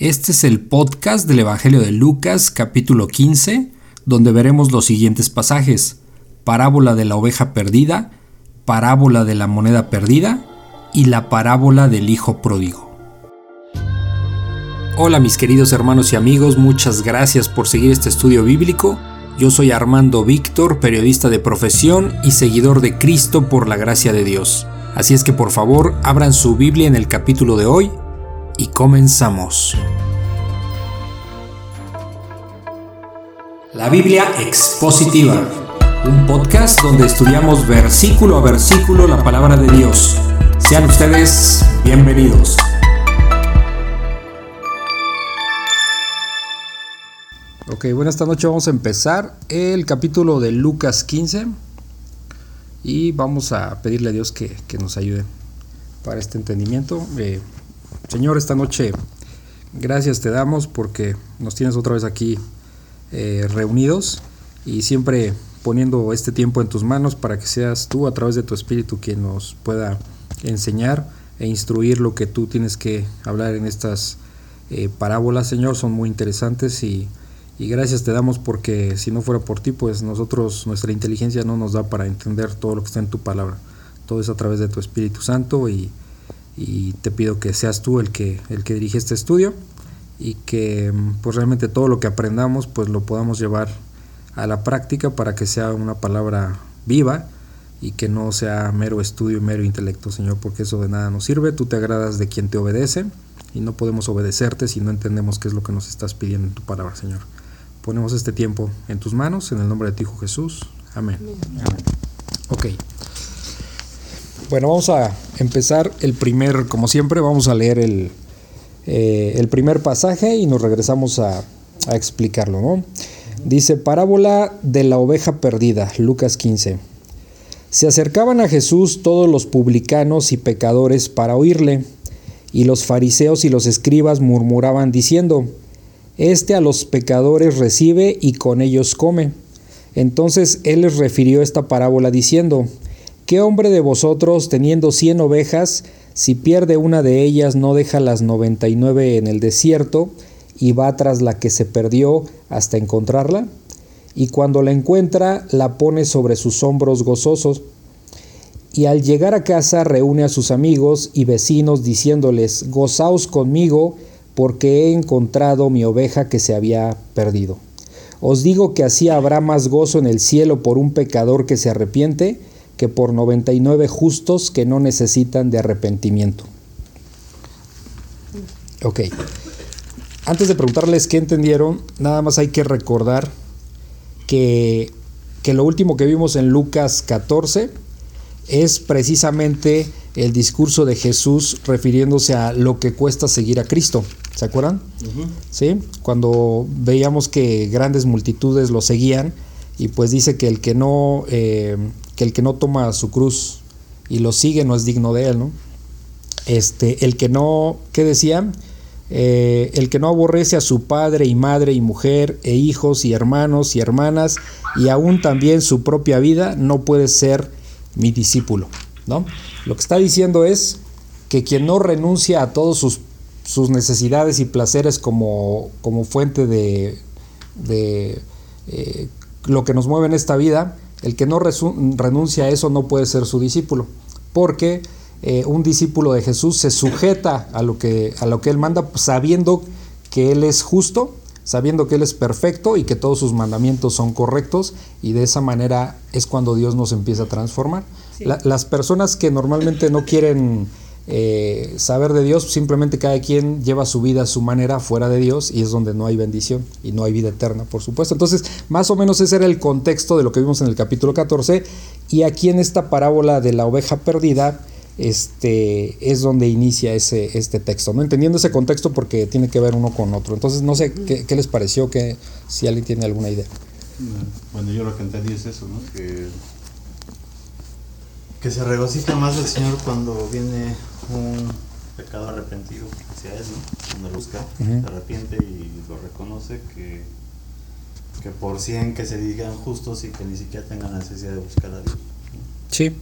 Este es el podcast del Evangelio de Lucas capítulo 15, donde veremos los siguientes pasajes. Parábola de la oveja perdida, parábola de la moneda perdida y la parábola del hijo pródigo. Hola mis queridos hermanos y amigos, muchas gracias por seguir este estudio bíblico. Yo soy Armando Víctor, periodista de profesión y seguidor de Cristo por la gracia de Dios. Así es que por favor abran su Biblia en el capítulo de hoy y comenzamos. La Biblia Expositiva, un podcast donde estudiamos versículo a versículo la palabra de Dios. Sean ustedes bienvenidos. Ok, bueno, esta noche vamos a empezar el capítulo de Lucas 15 y vamos a pedirle a Dios que, nos ayude para este entendimiento. Eh, Señor, esta noche gracias te damos porque nos tienes otra vez aquí eh, reunidos y siempre poniendo este tiempo en tus manos para que seas tú a través de tu espíritu quien nos pueda enseñar e instruir lo que tú tienes que hablar en estas eh, parábolas, Señor, son muy interesantes y, y, gracias te damos porque si no fuera por ti, pues nosotros, nuestra inteligencia no nos da para entender todo lo que está en tu palabra. Todo es a través de tu Espíritu Santo y, y te pido que seas tú el que, el que dirige este estudio y que pues realmente todo lo que aprendamos pues lo podamos llevar a la práctica para que sea una palabra viva y que no sea mero estudio y mero intelecto, Señor, porque eso de nada nos sirve. Tú te agradas de quien te obedece y no podemos obedecerte si no entendemos qué es lo que nos estás pidiendo en tu palabra, Señor. Ponemos este tiempo en tus manos, en el nombre de ti, Hijo Jesús. Amén. Amén. Ok. Bueno, vamos a empezar el primer, como siempre, vamos a leer el, eh, el primer pasaje y nos regresamos a, a explicarlo, ¿no? Dice, parábola de la oveja perdida, Lucas 15. Se acercaban a Jesús todos los publicanos y pecadores para oírle, y los fariseos y los escribas murmuraban diciendo, Este a los pecadores recibe y con ellos come. Entonces él les refirió esta parábola diciendo, ¿Qué hombre de vosotros, teniendo cien ovejas, si pierde una de ellas, no deja las noventa y nueve en el desierto y va tras la que se perdió hasta encontrarla? Y cuando la encuentra, la pone sobre sus hombros gozosos. Y al llegar a casa reúne a sus amigos y vecinos diciéndoles, Gozaos conmigo, porque he encontrado mi oveja que se había perdido. Os digo que así habrá más gozo en el cielo por un pecador que se arrepiente, que por 99 justos que no necesitan de arrepentimiento. Ok. Antes de preguntarles qué entendieron, nada más hay que recordar que, que lo último que vimos en Lucas 14 es precisamente el discurso de Jesús refiriéndose a lo que cuesta seguir a Cristo. ¿Se acuerdan? ¿Sí? Cuando veíamos que grandes multitudes lo seguían y pues dice que el que no eh, que el que no toma su cruz y lo sigue no es digno de él, ¿no? Este, el que no, ¿qué decía? Eh, el que no aborrece a su padre y madre y mujer e hijos y hermanos y hermanas y aún también su propia vida no puede ser mi discípulo, ¿no? Lo que está diciendo es que quien no renuncia a todos sus, sus necesidades y placeres como, como fuente de, de eh, lo que nos mueve en esta vida, el que no renuncia a eso no puede ser su discípulo, porque eh, un discípulo de Jesús se sujeta a lo, que, a lo que él manda sabiendo que él es justo, sabiendo que él es perfecto y que todos sus mandamientos son correctos y de esa manera es cuando Dios nos empieza a transformar. las personas que normalmente no quieren eh, saber de Dios, simplemente cada quien lleva su vida a su manera fuera de Dios y es donde no hay bendición y no hay vida eterna, por supuesto. Entonces, más o menos ese era el contexto de lo que vimos en el capítulo 14 y aquí en esta parábola de la oveja perdida este, es donde inicia ese, este texto, ¿no? Entendiendo ese contexto porque tiene que ver uno con otro. Entonces, no sé qué, les pareció, que, si alguien tiene alguna idea. Bueno, yo lo que entendí es eso, ¿no? Que, que se regocija más el Señor cuando viene un pecado arrepentido hacia Él, ¿no? Cuando lo busca, se arrepiente y lo reconoce, que, que por cien que se digan justos y que ni siquiera tengan la necesidad de buscar a Dios. Sí.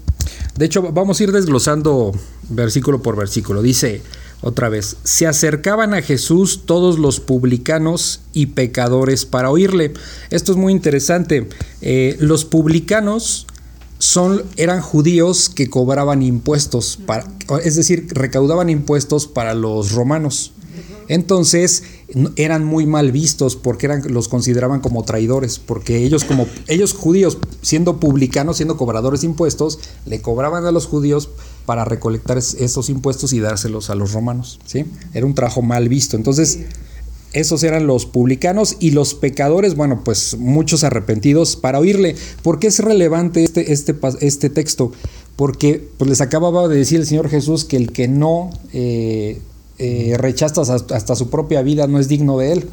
De hecho, vamos a ir desglosando versículo por versículo. Dice, Otra vez, se acercaban a Jesús todos los publicanos y pecadores para oírle. Esto es muy interesante. Eh, los publicanos son, eran judíos que cobraban impuestos, para, es decir, recaudaban impuestos para los romanos. Entonces eran muy mal vistos porque eran, los consideraban como traidores, porque ellos como ellos judíos siendo publicanos, siendo cobradores de impuestos, le cobraban a los judíos para recolectar esos impuestos y dárselos a los romanos, ¿sí? Era un trabajo mal visto. Entonces, esos eran los publicanos y los pecadores, bueno, pues muchos arrepentidos para oírle. ¿Por qué es relevante este, este, este texto? Porque pues les acababa de decir el Señor Jesús que el que no eh, eh, rechaza hasta su propia vida no es digno de él.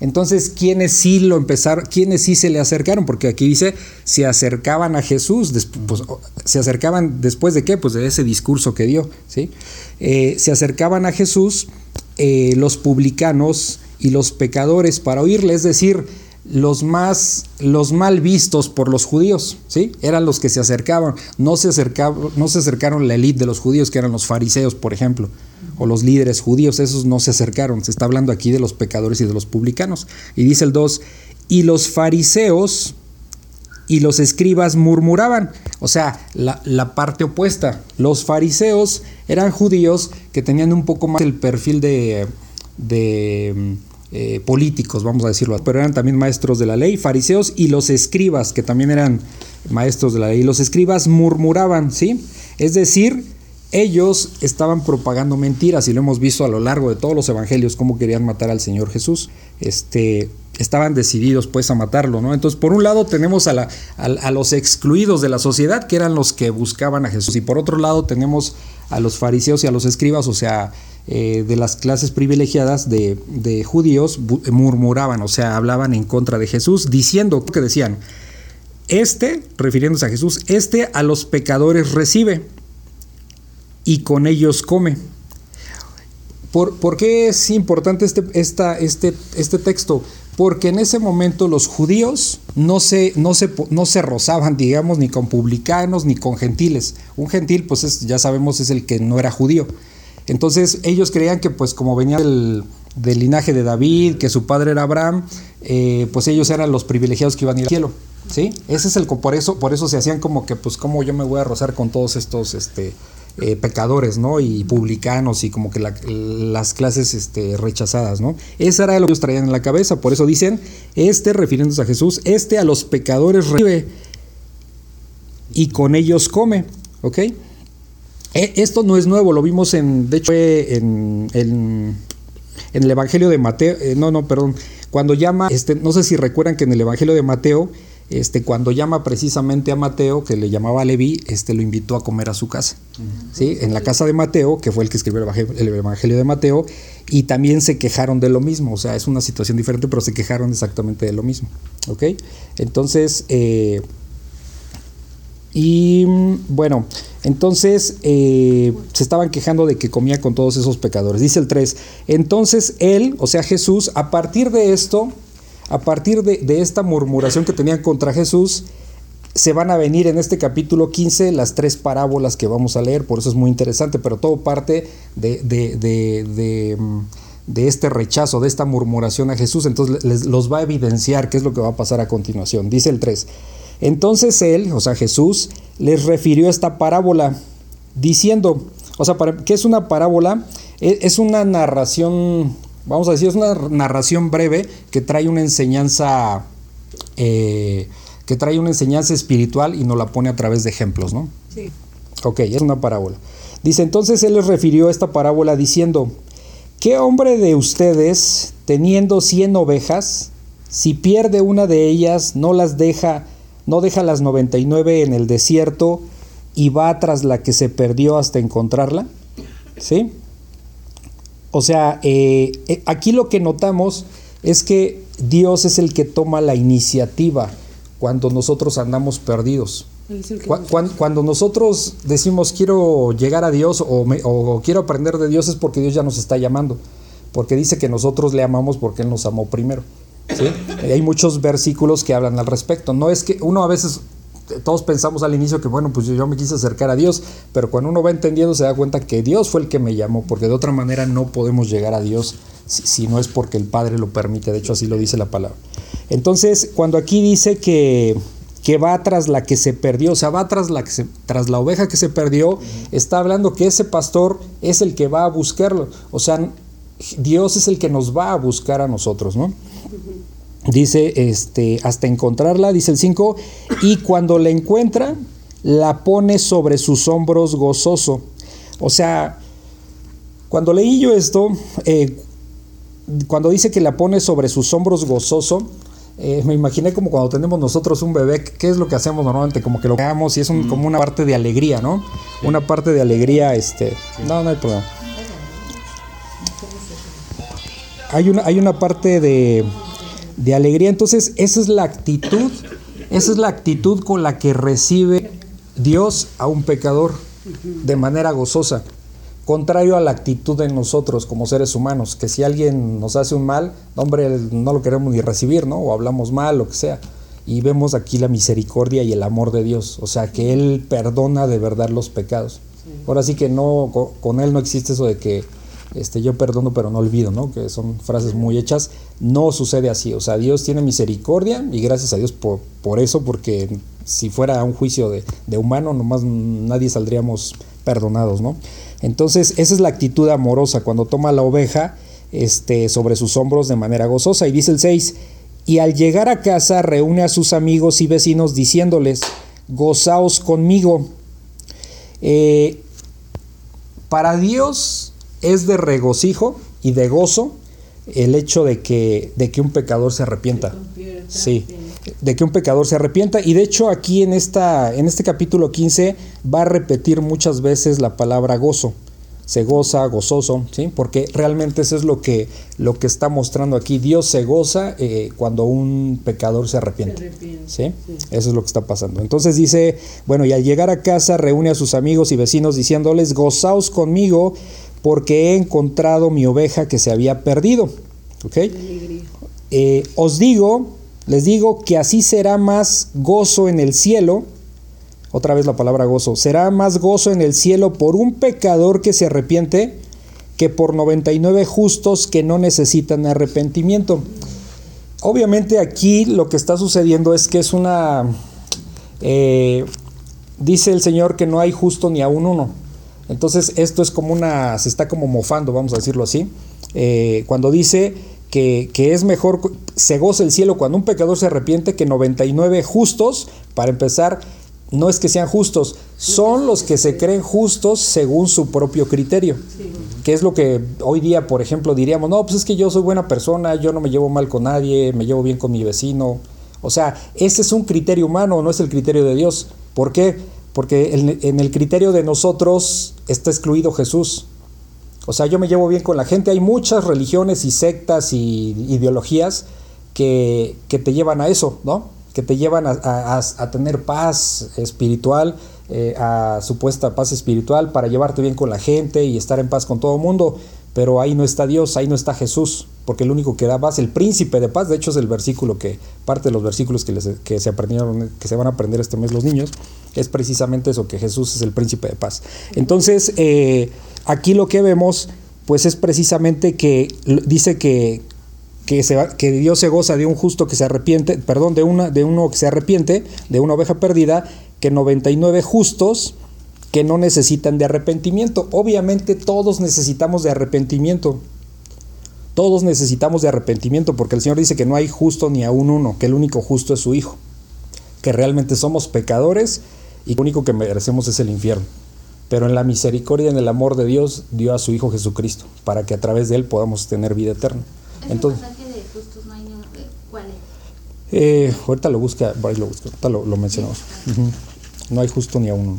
Entonces, ¿quiénes sí lo empezaron? ¿Quiénes sí se le acercaron? Porque aquí dice, se acercaban a Jesús, pues, se acercaban después de qué? Pues de ese discurso que dio, ¿sí? Eh, se acercaban a Jesús eh, los publicanos y los pecadores para oírle, es decir, los más los mal vistos por los judíos, ¿sí? Eran los que se acercaban, no se no se acercaron la élite de los judíos que eran los fariseos, por ejemplo, o los líderes judíos, esos no se acercaron. Se está hablando aquí de los pecadores y de los publicanos. Y dice el 2, y los fariseos y los escribas murmuraban. O sea, la, parte opuesta. Los fariseos eran judíos que tenían un poco más el perfil de, de eh, políticos, vamos a decirlo, pero eran también maestros de la ley, fariseos y los escribas, que también eran maestros de la ley. Los escribas murmuraban, ¿sí? Es decir, ellos estaban propagando mentiras y lo hemos visto a lo largo de todos los evangelios cómo querían matar al Señor Jesús. Este, estaban decididos pues a matarlo, ¿no? Entonces, por un lado tenemos a, los excluidos de la sociedad, que eran los que buscaban a Jesús, y por otro lado tenemos a los fariseos y a los escribas, o sea, eh, de las clases privilegiadas de, de judíos, murmuraban, o sea, hablaban en contra de Jesús, diciendo que decían, este, refiriéndose a Jesús, este a los pecadores recibe y con ellos come. ¿Por, qué es importante este, esta, este, este texto? Porque en ese momento los judíos no se, no, se, no se rozaban, digamos, ni con publicanos ni con gentiles. Un gentil, pues ya sabemos, es el que no era judío. Entonces ellos creían que pues como venía del, linaje de David, que su padre era Abraham, eh, pues ellos eran los privilegiados que iban a ir al cielo. ¿sí? Ese es el por eso, por eso se hacían como que pues como yo me voy a rozar con todos estos este, eh, pecadores, ¿no? Y publicanos y como que las clases este, rechazadas, ¿no? Esa era lo que ellos traían en la cabeza, por eso dicen, este, refiriéndose a Jesús, este a los pecadores recibe y con ellos come, ¿ok? E, esto no es nuevo, lo vimos en, de hecho, en, en, el Evangelio de Mateo, eh, no, no, perdón, cuando llama, este, no sé si recuerdan que en el Evangelio de Mateo, este, cuando llama precisamente a Mateo, que le llamaba a Leví, este, lo invitó a comer a su casa. ¿sí? En la casa de Mateo, que fue el que escribió el evangelio, de Mateo, y también se quejaron de lo mismo. O sea, es una situación diferente, pero se quejaron exactamente de lo mismo. ¿Ok? Entonces, eh, y bueno, entonces eh, se estaban quejando de que comía con todos esos pecadores. Dice el 3, entonces él, o sea Jesús, a partir de esto, a partir de, esta murmuración que tenían contra Jesús, se van a venir en este capítulo 15 las tres parábolas que vamos a leer, por eso es muy interesante, pero todo parte de, de, este rechazo, de esta murmuración a Jesús, entonces les, los va a evidenciar qué es lo que va a pasar a continuación. Dice el 3, entonces él, o sea Jesús, les refirió esta parábola diciendo, o sea, ¿qué es una parábola? E, es una narración vamos a decir, es una narración breve que trae una enseñanza, eh, que trae una enseñanza espiritual y nos la pone a través de ejemplos, ¿no? Sí. Ok, es una parábola. Dice, entonces él les refirió esta parábola diciendo, ¿qué hombre de ustedes, teniendo cien ovejas, si pierde una de ellas, no las deja, no deja las 99 en el desierto y va tras la que se perdió hasta encontrarla? ¿Sí? O sea, eh, eh, aquí lo que notamos es que Dios es el que toma la iniciativa cuando nosotros andamos perdidos. Cuando, nosotros decimos quiero llegar a Dios o, quiero aprender de Dios es porque Dios ya nos está llamando, porque dice que nosotros le amamos porque Él nos amó primero. Hay muchos versículos que hablan al respecto. No es que uno a veces todos pensamos al inicio que, bueno, pues yo me quise acercar a Dios, pero cuando uno va entendiendo se da cuenta que Dios fue el que me llamó, porque de otra manera no podemos llegar a Dios si, no es porque el Padre lo permite, de hecho así lo dice la palabra. Entonces, cuando aquí dice que, que va tras la que se perdió, o sea, va tras la, que se, tras la oveja que se perdió, está hablando que ese pastor es el que va a buscarlo, o sea, Dios es el que nos va a buscar a nosotros, ¿no? Dice, este, hasta encontrarla, dice el 5, y cuando la encuentra, la pone sobre sus hombros gozoso. O sea, cuando leí yo esto, eh, cuando dice que la pone sobre sus hombros gozoso, eh, me imaginé como cuando tenemos nosotros un bebé, ¿qué es lo que hacemos normalmente? Como que lo hagamos y es como una parte de alegría, ¿no? Una parte de alegría, este... No, no hay problema. Hay una, hay una parte de de alegría. Entonces, esa es la actitud, esa es la actitud con la que recibe Dios a un pecador de manera gozosa. Contrario a la actitud de nosotros como seres humanos, que si alguien nos hace un mal, hombre, no lo queremos ni recibir, ¿no? O hablamos mal, lo que sea. Y vemos aquí la misericordia y el amor de Dios, o sea, que Él perdona de verdad los pecados. Ahora sí que no, con Él no existe eso de que este, yo perdono pero no olvido, ¿no? que son frases muy hechas, no sucede así, o sea, Dios tiene misericordia y gracias a Dios por, por eso, porque si fuera un juicio de, de, humano, nomás nadie saldríamos perdonados, ¿no? Entonces, esa es la actitud amorosa cuando toma la oveja este, sobre sus hombros de manera gozosa. Y dice el 6, y al llegar a casa reúne a sus amigos y vecinos diciéndoles, gozaos conmigo. Eh, para Dios es de regocijo y de gozo el hecho de que, de que un pecador se arrepienta. Sí, de que un pecador se arrepienta. Y de hecho aquí en, esta, en este capítulo 15 va a repetir muchas veces la palabra gozo se goza, gozoso, ¿sí? Porque realmente eso es lo que, lo que está mostrando aquí. Dios se goza eh, cuando un pecador se arrepiente. ¿sí? Eso es lo que está pasando. Entonces dice, bueno, y al llegar a casa reúne a sus amigos y vecinos diciéndoles, gozaos conmigo porque he encontrado mi oveja que se había perdido. Eh, os digo, les digo que así será más gozo en el cielo otra vez la palabra gozo. Será más gozo en el cielo por un pecador que se arrepiente que por 99 justos que no necesitan arrepentimiento. Obviamente aquí lo que está sucediendo es que es una... Eh, dice el Señor que no hay justo ni aún uno. Entonces esto es como una... se está como mofando, vamos a decirlo así. Eh, cuando dice que, que, es mejor, se goza el cielo cuando un pecador se arrepiente que 99 justos, para empezar, no es que sean justos, son los que se creen justos según su propio criterio. Que es lo que hoy día, por ejemplo, diríamos, no, pues es que yo soy buena persona, yo no me llevo mal con nadie, me llevo bien con mi vecino. O sea, ese es un criterio humano, no es el criterio de Dios. ¿Por qué? Porque en, el criterio de nosotros está excluido Jesús. O sea, yo me llevo bien con la gente. Hay muchas religiones y sectas y ideologías que, que te llevan a eso, ¿no? que te llevan a, tener paz espiritual, eh, a supuesta paz espiritual, para llevarte bien con la gente y estar en paz con todo el mundo. Pero ahí no está Dios, ahí no está Jesús, porque el único que da paz, el príncipe de paz, de hecho es el versículo que, parte de los versículos que, que se aprendieron, que se van a aprender este mes los niños, es precisamente eso, que Jesús es el príncipe de paz. Entonces, eh, aquí lo que vemos, pues es precisamente que dice que, que, se que Dios se goza de un justo que se arrepiente, perdón, de, una, de uno que se arrepiente, de una oveja perdida, que 99 justos que no necesitan de arrepentimiento. Obviamente todos necesitamos de arrepentimiento. Todos necesitamos de arrepentimiento porque el Señor dice que no hay justo ni aún uno, que el único justo es su Hijo, que realmente somos pecadores y lo único que merecemos es el infierno. Pero en la misericordia, en el amor de Dios, dio a su Hijo Jesucristo, para que a través de Él podamos tener vida eterna. Entonces, eh, ahorita lo busca, lo busca, ahorita lo, mencionamos. No hay justo ni a uno.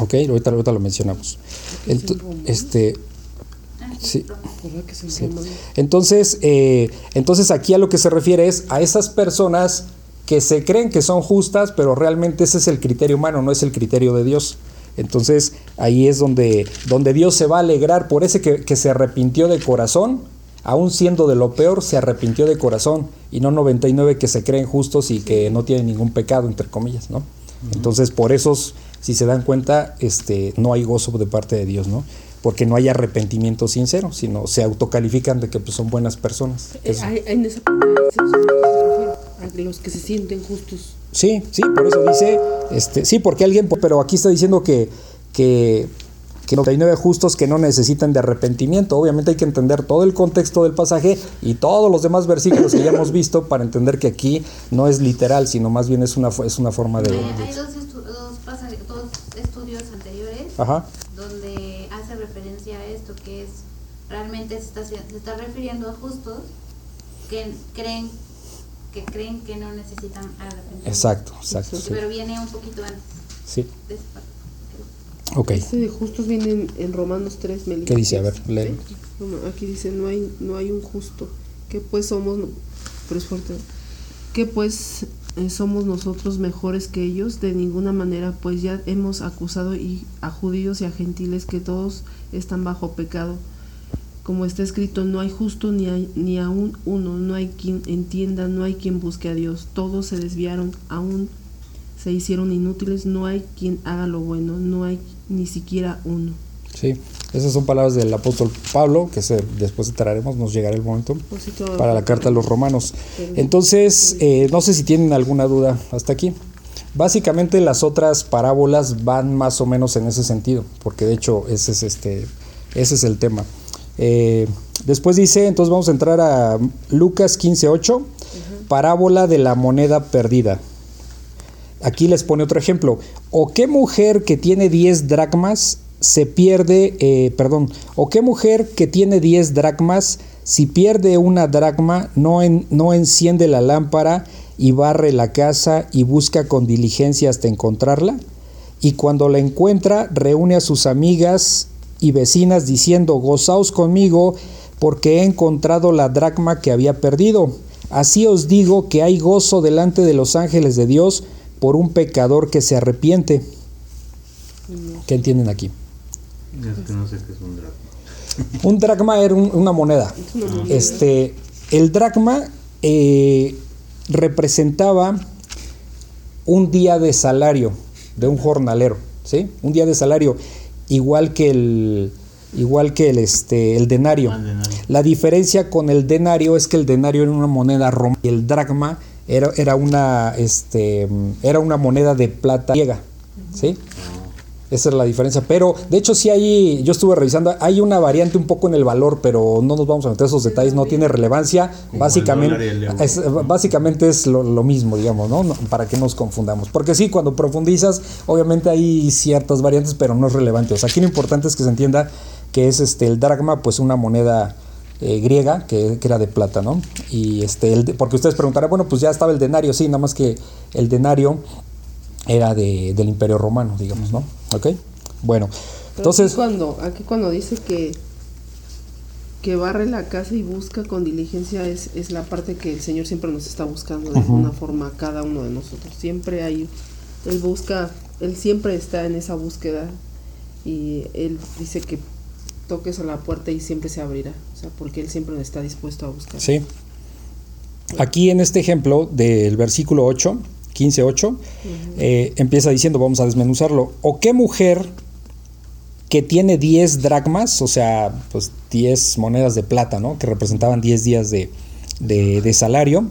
Ok, ahorita, ahorita lo mencionamos. este, sí. Entonces, eh, entonces aquí a lo que se refiere es a esas personas que se creen que son justas, pero realmente ese es el criterio humano, no es el criterio de Dios. Entonces ahí es donde, donde Dios se va a alegrar por ese que, que se arrepintió de corazón aun siendo de lo peor, se arrepintió de corazón, y no 99 que se creen justos y que no tienen ningún pecado, entre comillas, ¿no? Entonces, por esos, si se dan cuenta, este, no hay gozo de parte de Dios, ¿no? Porque no hay arrepentimiento sincero, sino se autocalifican de que pues, son buenas personas. Eh, en esa a los que se sienten justos. Sí, sí, por eso dice, este, sí, porque alguien, pero aquí está diciendo que, que, que 99 justos que no necesitan de arrepentimiento. Obviamente hay que entender todo el contexto del pasaje y todos los demás versículos que ya hemos visto para entender que aquí no es literal, sino más bien es una, es una forma de... Hay, dos, estudios donde hace referencia a esto, que es realmente se está, se está refiriendo a justos que creen que creen que no necesitan arrepentimiento. Exacto, exacto. Pero viene un poquito antes. Sí. Ok. Este de justos viene en, Romanos 3, ¿Qué dice? A ver, lee. aquí dice, no hay, no hay un justo. que pues somos? Pero es fuerte. ¿Qué pues somos nosotros mejores que ellos? De ninguna manera, pues ya hemos acusado y a judíos y a gentiles que todos están bajo pecado como está escrito, no hay justo ni, hay, ni aún uno, no hay quien entienda, no hay quien busque a Dios. Todos se desviaron, aún se hicieron inútiles, no hay quien haga lo bueno, no hay ni siquiera uno. Sí, esas son palabras del apóstol Pablo, que se, después traeremos, nos llegará el momento pues para la carta a los romanos. Entonces, eh, no sé si tienen alguna duda hasta aquí. Básicamente las otras parábolas van más o menos en ese sentido, porque de hecho ese es, este, ese es el tema. Eh, después dice, entonces vamos a entrar a Lucas 15.8, parábola de la moneda perdida. Aquí les pone otro ejemplo. ¿O qué mujer que tiene 10 dracmas se pierde, eh, perdón, o qué mujer que tiene 10 dracmas, si pierde una dracma, no, no enciende la lámpara y barre la casa y busca con diligencia hasta encontrarla? Y cuando la encuentra, reúne a sus amigas y vecinas diciendo, gozaos conmigo, porque he encontrado la dracma que había perdido. Así os digo que hay gozo delante de los ángeles de Dios por un pecador que se arrepiente. ¿Qué entienden aquí? Es que no sé qué es un dracma. Un dracma era una moneda. Este, el dracma eh, representaba un día de salario de un jornalero, ¿sí? Un día de salario igual que el igual que el este el denario. La diferencia con el denario es que el denario era una moneda romana y el dracma era, era una este era una moneda de plata griega, ¿sí? Esa es la diferencia. Pero de hecho sí hay, yo estuve revisando, hay una variante un poco en el valor, pero no nos vamos a meter esos detalles, no tiene relevancia. Básicamente es, básicamente es lo, mismo, digamos, ¿no? Para que nos confundamos. Porque sí, cuando profundizas, obviamente hay ciertas variantes, pero no es relevante. O sea, aquí lo importante es que se entienda que es este el dragma, pues una moneda eh, griega que, era de plata, ¿no? Y este, el, porque ustedes preguntarán, bueno, pues ya estaba el denario, sí, nada más que el denario era de, del Imperio Romano, digamos, ¿no? ¿Ok? Bueno, entonces... Aquí cuando, aquí cuando dice que, que barre la casa y busca con diligencia es, es la parte que el Señor siempre nos está buscando de alguna forma cada uno de nosotros. Siempre hay, Él busca, Él siempre está en esa búsqueda y Él dice que toques a la puerta y siempre se abrirá, o sea, porque Él siempre está dispuesto a buscar. Sí. Aquí en este ejemplo del versículo 8, 15.8, eh, empieza diciendo, vamos a desmenuzarlo, o qué mujer que tiene 10 dracmas, o sea, pues 10 monedas de plata, ¿no? Que representaban 10 días de, de, salario.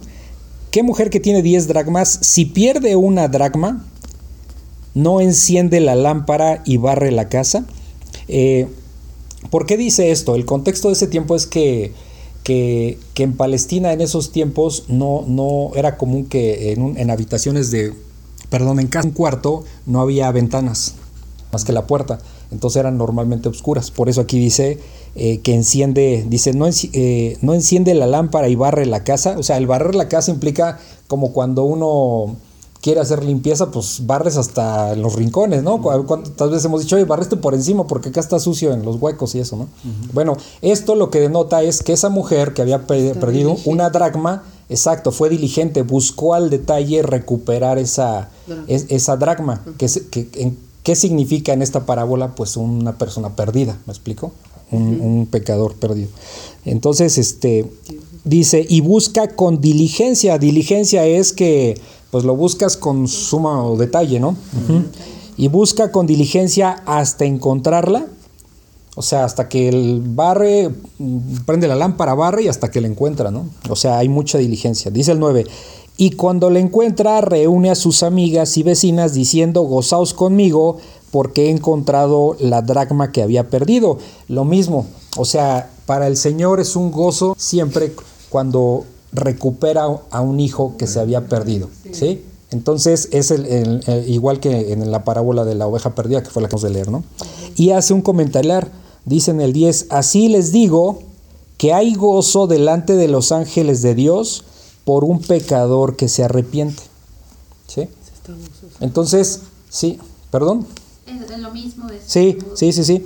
¿Qué mujer que tiene 10 dracmas, si pierde una dracma, no enciende la lámpara y barre la casa? Eh, ¿Por qué dice esto? El contexto de ese tiempo es que que, en Palestina en esos tiempos no, no era común que en, en habitaciones de, perdón, en casa, un cuarto no había ventanas más que la puerta, entonces eran normalmente oscuras. Por eso aquí dice eh, que enciende, dice, no, eh, no enciende la lámpara y barre la casa. O sea, el barrer la casa implica como cuando uno quiere hacer limpieza, pues barres hasta los rincones, ¿no? ¿Cuántas veces hemos dicho, oye, barreste por encima porque acá está sucio en los huecos y eso, ¿no? Bueno, esto lo que denota es que esa mujer que había perdido una dracma, exacto, fue diligente, buscó al detalle recuperar esa, esa dracma. que, ¿Qué significa en esta parábola? Pues una persona perdida, ¿me explico? Un, un pecador perdido. Entonces, este, dice, y busca con diligencia. Diligencia es que, pues lo buscas con suma o detalle, ¿no? Y busca con diligencia hasta encontrarla. O sea, hasta que el barre, prende la lámpara, barre y hasta que la encuentra, ¿no? O sea, hay mucha diligencia. Dice el 9, y cuando la encuentra, reúne a sus amigas y vecinas diciendo, gozaos conmigo porque he encontrado la dracma que había perdido. Lo mismo, o sea, para el Señor es un gozo siempre cuando recupera a un hijo que se había perdido, ¿sí? Entonces es el, igual que en la parábola de la oveja perdida, que fue la que vamos a leer, ¿no? Y hace un comentario, dice en el 10, así les digo que hay gozo delante de los ángeles de Dios por un pecador que se arrepiente. ¿Sí? Entonces, sí, perdón. Es lo mismo. sí, sí, sí, sí.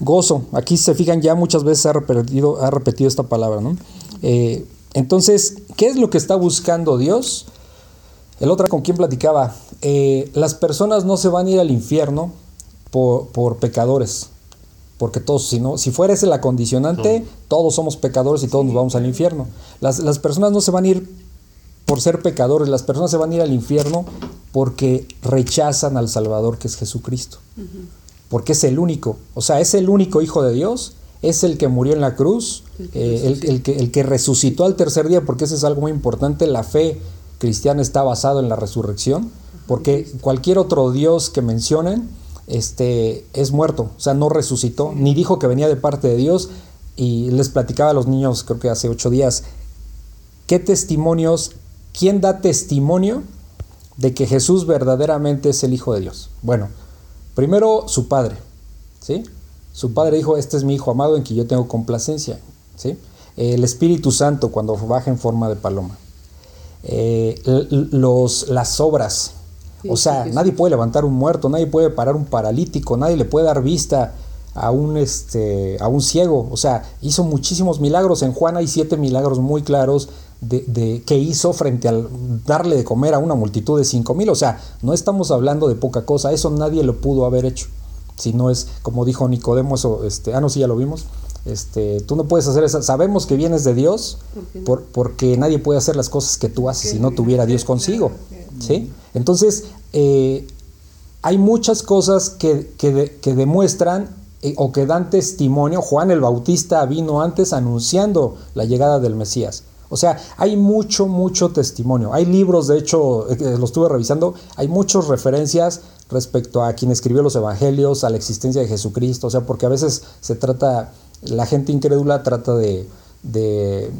Gozo. Aquí se fijan, ya muchas veces ha repetido, ha repetido esta palabra, ¿no? Eh, entonces, ¿qué es lo que está buscando Dios? El otro con quien platicaba, eh, las personas no se van a ir al infierno por, pecadores, porque todos, si, no, si fuera ese la condicionante, todos somos pecadores y todos nos vamos al infierno. Las, las, personas no se van a ir por ser pecadores, las personas se van a ir al infierno porque rechazan al Salvador que es Jesucristo. Porque es el único, o sea, es el único Hijo de Dios, es el que murió en la cruz, el que, eh, el, que, el que resucitó al tercer día, porque eso es algo muy importante, la fe cristiana está basada en la resurrección, porque cualquier otro Dios que mencionen este, es muerto, o sea, no resucitó, ni dijo que venía de parte de Dios, y les platicaba a los niños, creo que hace ocho días, qué testimonios, quién da testimonio de que Jesús verdaderamente es el Hijo de Dios. Bueno, primero su Padre, ¿sí? Su Padre dijo, este es mi Hijo amado en quien yo tengo complacencia, ¿sí? El Espíritu Santo cuando baja en forma de paloma. Eh, los, las obras, o sea, nadie puede levantar un muerto, nadie puede parar un paralítico, nadie le puede dar vista a un, este, a un ciego. O sea, hizo muchísimos milagros. En Juan hay siete milagros muy claros de, que hizo frente al darle de comer a una multitud de cinco mil. O sea, no estamos hablando de poca cosa, eso nadie lo pudo haber hecho. Si no es, como dijo Nicodemo, eso, este, ah, no, sí, ya lo vimos. Este, tú no puedes hacer eso. Sabemos que vienes de Dios por, porque nadie puede hacer las cosas que tú haces si no tuviera Dios consigo. ¿sí? Entonces, eh, hay muchas cosas que, que demuestran eh, o que dan testimonio. Juan el Bautista vino antes anunciando la llegada del Mesías. O sea, hay mucho, mucho testimonio. Hay libros, de hecho, eh, lo estuve revisando, hay muchas referencias respecto a quien escribió los evangelios, a la existencia de Jesucristo, o sea, porque a veces se trata, la gente incrédula trata de, de,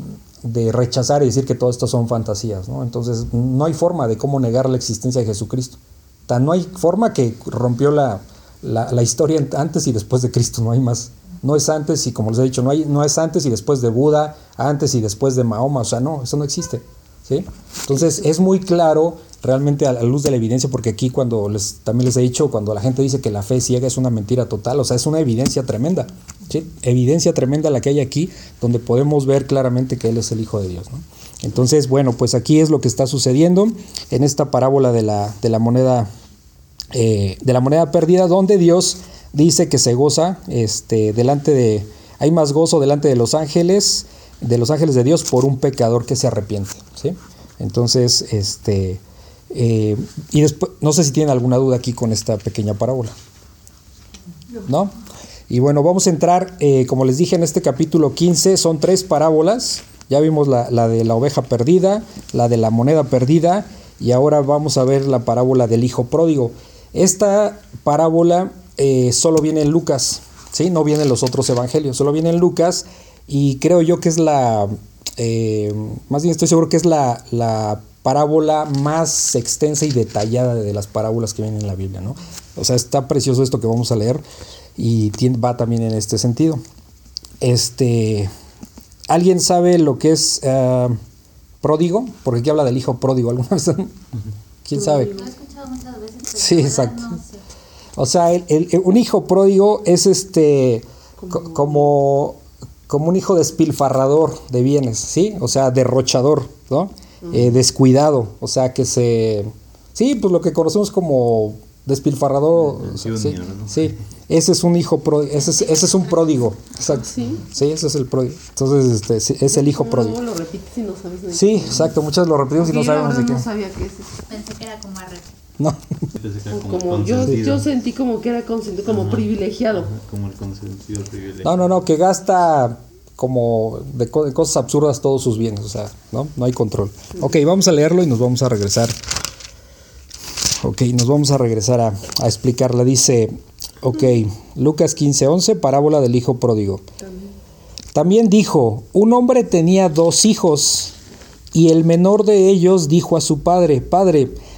rechazar y decir que todo esto son fantasías, ¿no? Entonces, no hay forma de cómo negar la existencia de Jesucristo. Tan no hay forma que rompió la, la, la historia antes y después de Cristo, no hay más no es antes y como les he dicho, no, hay, no es antes y después de Buda, antes y después de Mahoma, o sea, no, eso no existe. ¿Sí? Entonces es muy claro realmente a la luz de la evidencia, porque aquí cuando les, también les he dicho, cuando la gente dice que la fe ciega es una mentira total, o sea, es una evidencia tremenda, ¿sí? evidencia tremenda la que hay aquí, donde podemos ver claramente que Él es el Hijo de Dios. ¿no? Entonces, bueno, pues aquí es lo que está sucediendo en esta parábola de la, de la moneda, eh, de la moneda perdida, donde Dios dice que se goza este, delante de, hay más gozo delante de los ángeles, de los ángeles de Dios por un pecador que se arrepiente. ¿sí? Entonces, este, eh, y después, no sé si tienen alguna duda aquí con esta pequeña parábola. ¿No? Y bueno, vamos a entrar, eh, como les dije en este capítulo 15, son tres parábolas. Ya vimos la, la, de la oveja perdida, la de la moneda perdida, y ahora vamos a ver la parábola del hijo pródigo. Esta parábola eh, solo viene en Lucas, ¿sí? no vienen los otros evangelios, solo viene en Lucas y creo yo que es la, eh, más bien estoy seguro que es la, la, parábola más extensa y detallada de las parábolas que vienen en la Biblia. ¿no? O sea, está precioso esto que vamos a leer y va también en este sentido. Este, ¿Alguien sabe lo que es uh, pródigo? Porque aquí habla del hijo pródigo. ¿Alguna vez? ¿Quién sabe? Lo he escuchado muchas veces. Sí, exacto. O sea, un hijo pródigo es este como, como un hijo despilfarrador de bienes, ¿sí? O sea, derrochador, ¿no? Eh, descuidado, o sea, que se... Sí, pues lo que conocemos como despilfarrador, sí, sí, ese es un hijo pródigo, ese es, ese es un pródigo. Exacto. ¿Sí? Sí, ese es el pródigo. Entonces, este, es el hijo pródigo. lo repites si no sabes de Sí, exacto. Muchas lo repetimos y no sabemos de qué. no sabía que es Pensé que era como arre. No. como, yo, yo sentí como que era consentido, como privilegiado. como el consentido privilegiado. No, no, no, que gasta como de, cosas absurdas todos sus bienes, o sea, ¿no? No hay control. Ok, vamos a leerlo y nos vamos a regresar. Ok, nos vamos a regresar a, a explicarla. Dice, ok, Lucas 15, 11, parábola del hijo pródigo. También dijo, un hombre tenía dos hijos y el menor de ellos dijo a su padre, Padre,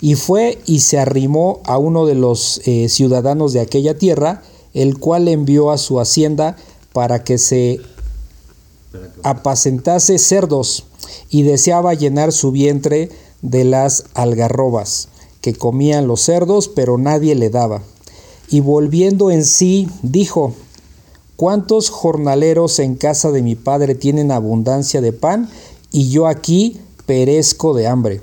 Y fue y se arrimó a uno de los eh, ciudadanos de aquella tierra, el cual envió a su hacienda para que se apacentase cerdos, y deseaba llenar su vientre de las algarrobas que comían los cerdos, pero nadie le daba. Y volviendo en sí, dijo, ¿cuántos jornaleros en casa de mi padre tienen abundancia de pan, y yo aquí perezco de hambre?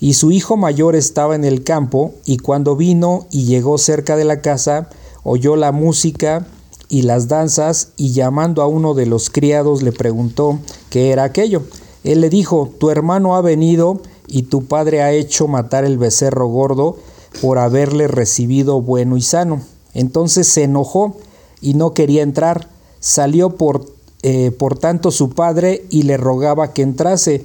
Y su hijo mayor estaba en el campo, y cuando vino y llegó cerca de la casa, oyó la música y las danzas, y llamando a uno de los criados le preguntó qué era aquello. Él le dijo, tu hermano ha venido, y tu padre ha hecho matar el becerro gordo por haberle recibido bueno y sano. Entonces se enojó y no quería entrar. Salió por, eh, por tanto su padre y le rogaba que entrase.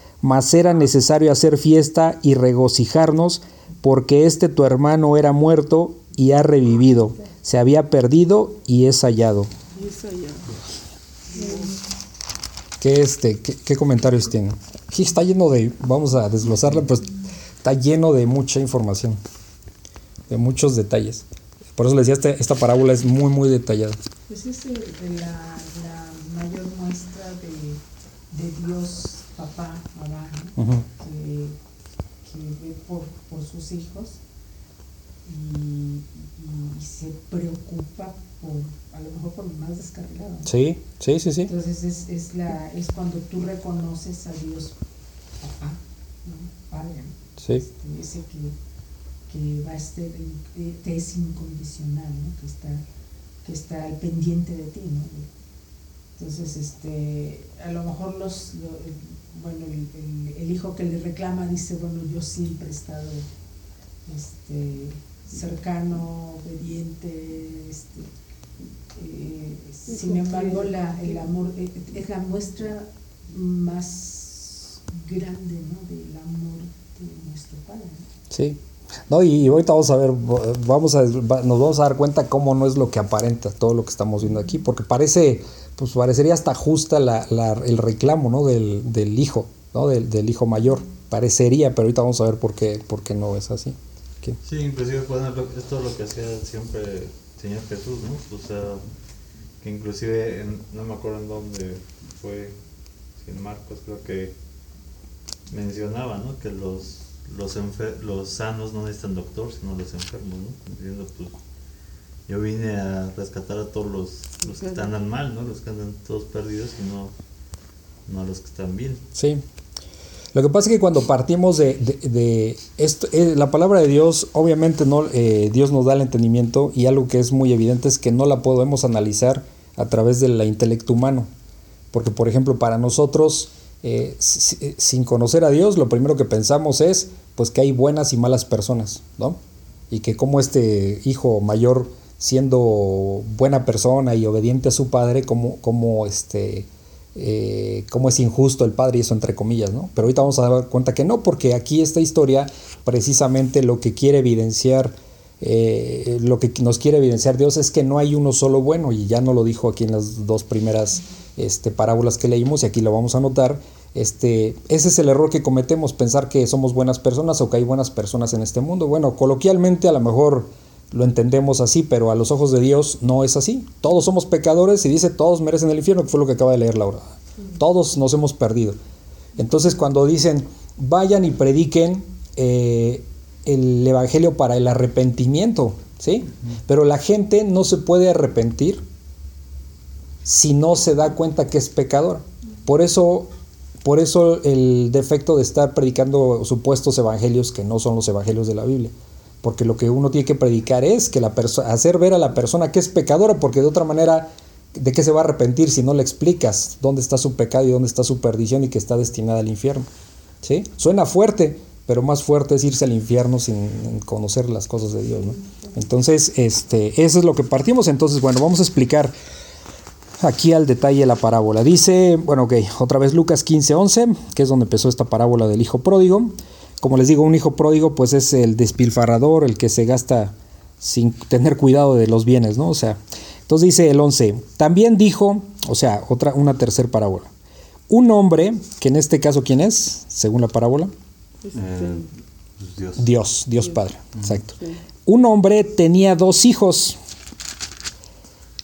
mas era necesario hacer fiesta y regocijarnos, porque este tu hermano era muerto y ha revivido, se había perdido y es hallado. ¿Qué, este, qué, comentarios tiene? Aquí está lleno de, vamos a desglosarla, pues está lleno de mucha información, de muchos detalles. Por eso les decía, esta, esta parábola es muy, muy detallada. Pues es la, mayor muestra de, de Dios papá, mamá, que, ve por, sus hijos y, se preocupa por, a lo mejor por lo más descarrilado. Sí, sí, sí, sí. Entonces es, es, la, es cuando tú reconoces a Dios papá, padre, sí. Este, ese que, que va a estar, te es incondicional, ¿no? que, está, que está al pendiente de ti. ¿no? Entonces, este, a lo mejor los, bueno, el, hijo que le reclama dice, bueno, yo siempre he estado este, cercano, obediente, este, eh, sin embargo, la, el amor eh, es la muestra más grande ¿no? del amor de nuestro Padre. Sí. No, y, ahorita vamos a ver, vamos a, nos vamos a dar cuenta cómo no es lo que aparenta todo lo que estamos viendo aquí, porque parece, pues parecería hasta justa la, el reclamo, ¿no? Del, del hijo, ¿no? Del, del, hijo mayor. Parecería, pero ahorita vamos a ver por qué, por qué no es así. Sí, inclusive esto es lo que hacía siempre el Señor Jesús, ¿no? O sea, que inclusive, no me acuerdo en dónde fue, si en Marcos creo que mencionaba, ¿no? Que los, los, los sanos no necesitan doctor, sino los enfermos, ¿no? Diciendo, pues, yo vine a rescatar a todos los, los que están mal, ¿no? Los que andan todos perdidos y no, no a los que están bien. Sí. Lo que pasa es que cuando partimos de, de, esto, eh, la palabra de Dios, obviamente no, eh, Dios nos da el entendimiento y algo que es muy evidente es que no la podemos analizar a través del intelecto humano. Porque, por ejemplo, para nosotros, eh, sin conocer a Dios, lo primero que pensamos es pues que hay buenas y malas personas, ¿no? Y que como este hijo mayor, siendo buena persona y obediente a su padre, como, como este eh, cómo es injusto el padre y eso entre comillas, ¿no? Pero ahorita vamos a dar cuenta que no, porque aquí esta historia precisamente lo que quiere evidenciar, eh, lo que nos quiere evidenciar Dios es que no hay uno solo bueno y ya no lo dijo aquí en las dos primeras este, parábolas que leímos y aquí lo vamos a notar. Este, ese es el error que cometemos, pensar que somos buenas personas o que hay buenas personas en este mundo. Bueno, coloquialmente a lo mejor lo entendemos así, pero a los ojos de Dios no es así. Todos somos pecadores y dice todos merecen el infierno, que fue lo que acaba de leer Laura. Todos nos hemos perdido. Entonces cuando dicen vayan y prediquen eh, el Evangelio para el arrepentimiento, ¿sí? Pero la gente no se puede arrepentir si no se da cuenta que es pecador. Por eso, por eso el defecto de estar predicando supuestos evangelios que no son los evangelios de la Biblia porque lo que uno tiene que predicar es que la hacer ver a la persona que es pecadora, porque de otra manera, ¿de qué se va a arrepentir si no le explicas dónde está su pecado y dónde está su perdición y que está destinada al infierno? ¿Sí? Suena fuerte, pero más fuerte es irse al infierno sin conocer las cosas de Dios, ¿no? Entonces, este, eso es lo que partimos. Entonces, bueno, vamos a explicar aquí al detalle la parábola. Dice, bueno, ok, otra vez Lucas 15, 11, que es donde empezó esta parábola del hijo pródigo. Como les digo, un hijo pródigo pues es el despilfarrador, el que se gasta sin tener cuidado de los bienes, ¿no? O sea, entonces dice el 11, también dijo, o sea, otra, una tercera parábola. Un hombre, que en este caso, ¿quién es? Según la parábola. Eh, Dios. Dios, Dios Padre, exacto. Un hombre tenía dos hijos.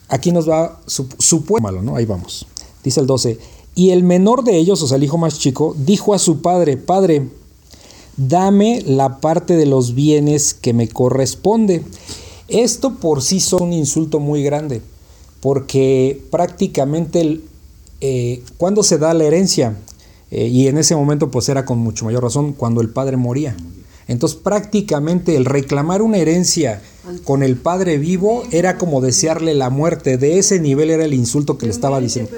Aquí nos va su, su malo, ¿no? Ahí vamos. Dice el 12. Y el menor de ellos, o sea, el hijo más chico, dijo a su padre, Padre, dame la parte de los bienes que me corresponde. Esto por sí son un insulto muy grande, porque prácticamente eh, cuando se da la herencia, eh, y en ese momento pues era con mucho mayor razón cuando el padre moría. Entonces prácticamente el reclamar una herencia con el padre vivo era como desearle la muerte. De ese nivel era el insulto que le estaba diciendo.